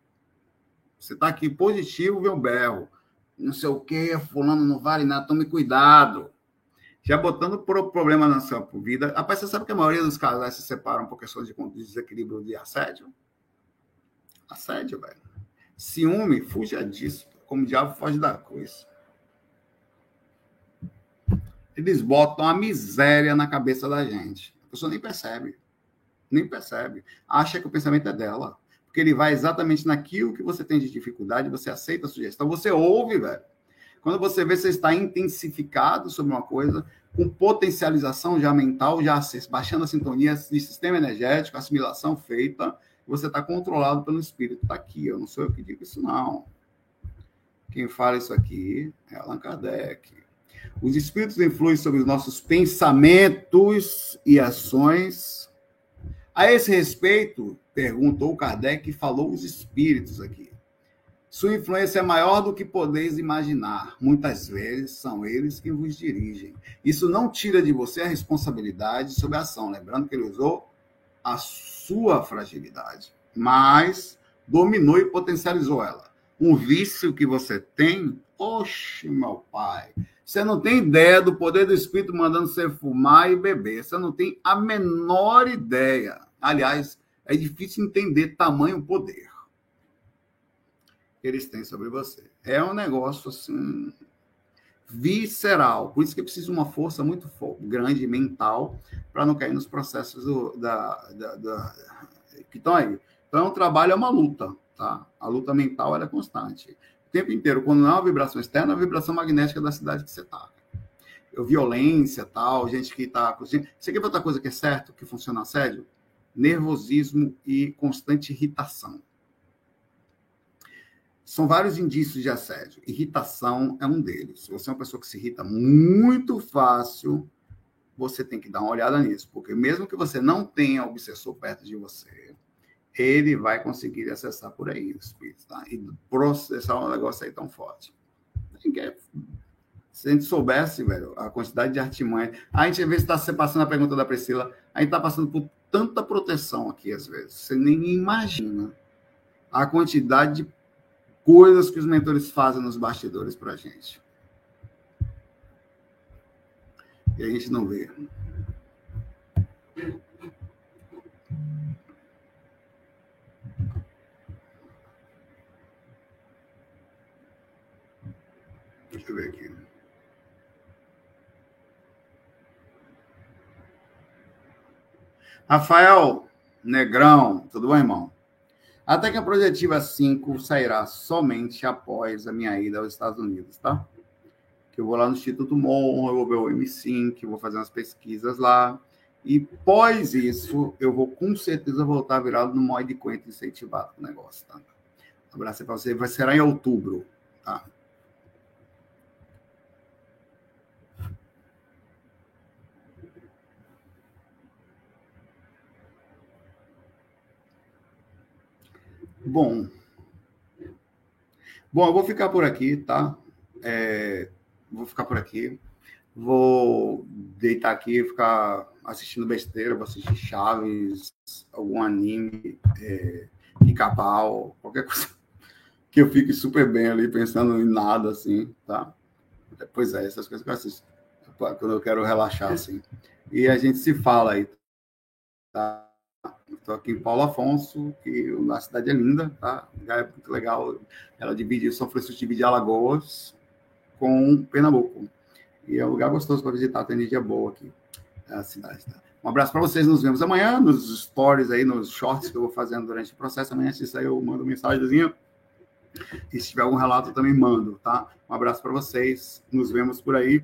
Você está aqui positivo, o berro. Não sei o que, fulano não vale nada, tome cuidado já botando pro problema na sua vida. Rapaz, você sabe que a maioria dos casais se separam por questões de desequilíbrio de assédio? Assédio, velho. Ciúme, fuja disso. Como o diabo foge da coisa. Eles botam a miséria na cabeça da gente. A pessoa nem percebe. Nem percebe. Acha que o pensamento é dela. Porque ele vai exatamente naquilo que você tem de dificuldade, você aceita a sugestão, você ouve, velho. Quando você vê, você está intensificado sobre uma coisa, com potencialização já mental, já baixando a sintonia de sistema energético, assimilação feita, você está controlado pelo espírito. Está aqui, eu não sou eu que digo isso, não. Quem fala isso aqui é Allan Kardec. Os espíritos influem sobre os nossos pensamentos e ações. A esse respeito, perguntou Kardec e falou os espíritos aqui. Sua influência é maior do que podeis imaginar. Muitas vezes são eles que vos dirigem. Isso não tira de você a responsabilidade sobre a ação. Lembrando que ele usou a sua fragilidade, mas dominou e potencializou ela. Um vício que você tem, oxe, meu pai. Você não tem ideia do poder do espírito mandando você fumar e beber. Você não tem a menor ideia. Aliás, é difícil entender tamanho poder que eles têm sobre você. É um negócio assim visceral. Por isso que precisa uma força muito grande mental para não cair nos processos do, da, da, da, que estão aí. Então, um trabalho, é uma luta, tá? A luta mental é constante. O tempo inteiro, quando não é uma vibração externa, é a vibração magnética da cidade que você está. Violência, tal, gente que está... Você quer ver outra coisa que é certo, que funciona assédio? nervosismo e constante irritação. São vários indícios de assédio. Irritação é um deles. Se você é uma pessoa que se irrita muito fácil, você tem que dar uma olhada nisso, porque mesmo que você não tenha obsessor perto de você, ele vai conseguir acessar por aí o espírito, tá? E processar um negócio aí tão forte. Se a gente soubesse, velho, a quantidade de artimanha. A gente, às vezes, está passando a pergunta da Priscila, a gente está passando por tanta proteção aqui, às vezes. Você nem imagina a quantidade de coisas que os mentores fazem nos bastidores para a gente. E a gente não vê. Deixa eu ver aqui. Rafael Negrão, tudo bom, irmão? Até que a projetiva 5 sairá somente após a minha ida aos Estados Unidos, tá? Que eu vou lá no Instituto Mon, eu vou ver o M5, vou fazer umas pesquisas lá. E pós isso, eu vou com certeza voltar virado no Moide Coentro incentivado o negócio, tá? Um abraço para você. Vai ser em outubro, tá? Bom. Bom, eu vou ficar por aqui, tá? É, vou ficar por aqui. Vou deitar aqui, ficar assistindo besteira, vou assistir Chaves, algum anime, é, pica-pau, qualquer coisa que eu fique super bem ali, pensando em nada, assim, tá? Pois é, essas coisas que eu assisto quando eu quero relaxar, assim. E a gente se fala aí, tá? Estou aqui em Paulo Afonso, que a cidade é linda, tá? É muito legal. Ela divide, São Francisco divide Alagoas com Pernambuco. E é um lugar gostoso para visitar, tem energia boa aqui, a cidade. Tá? Um abraço para vocês, nos vemos amanhã, nos stories aí, nos shorts que eu vou fazendo durante o processo. Amanhã, se sair, eu mando mensagenzinha. E se tiver algum relato, eu também mando, tá? Um abraço para vocês, nos vemos por aí.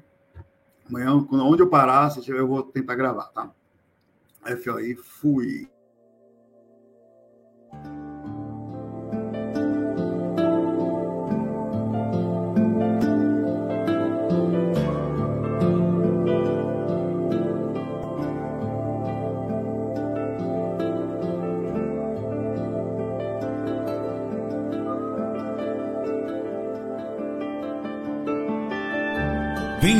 Amanhã, onde eu parar, se tiver, eu vou tentar gravar, tá? FOI, fui.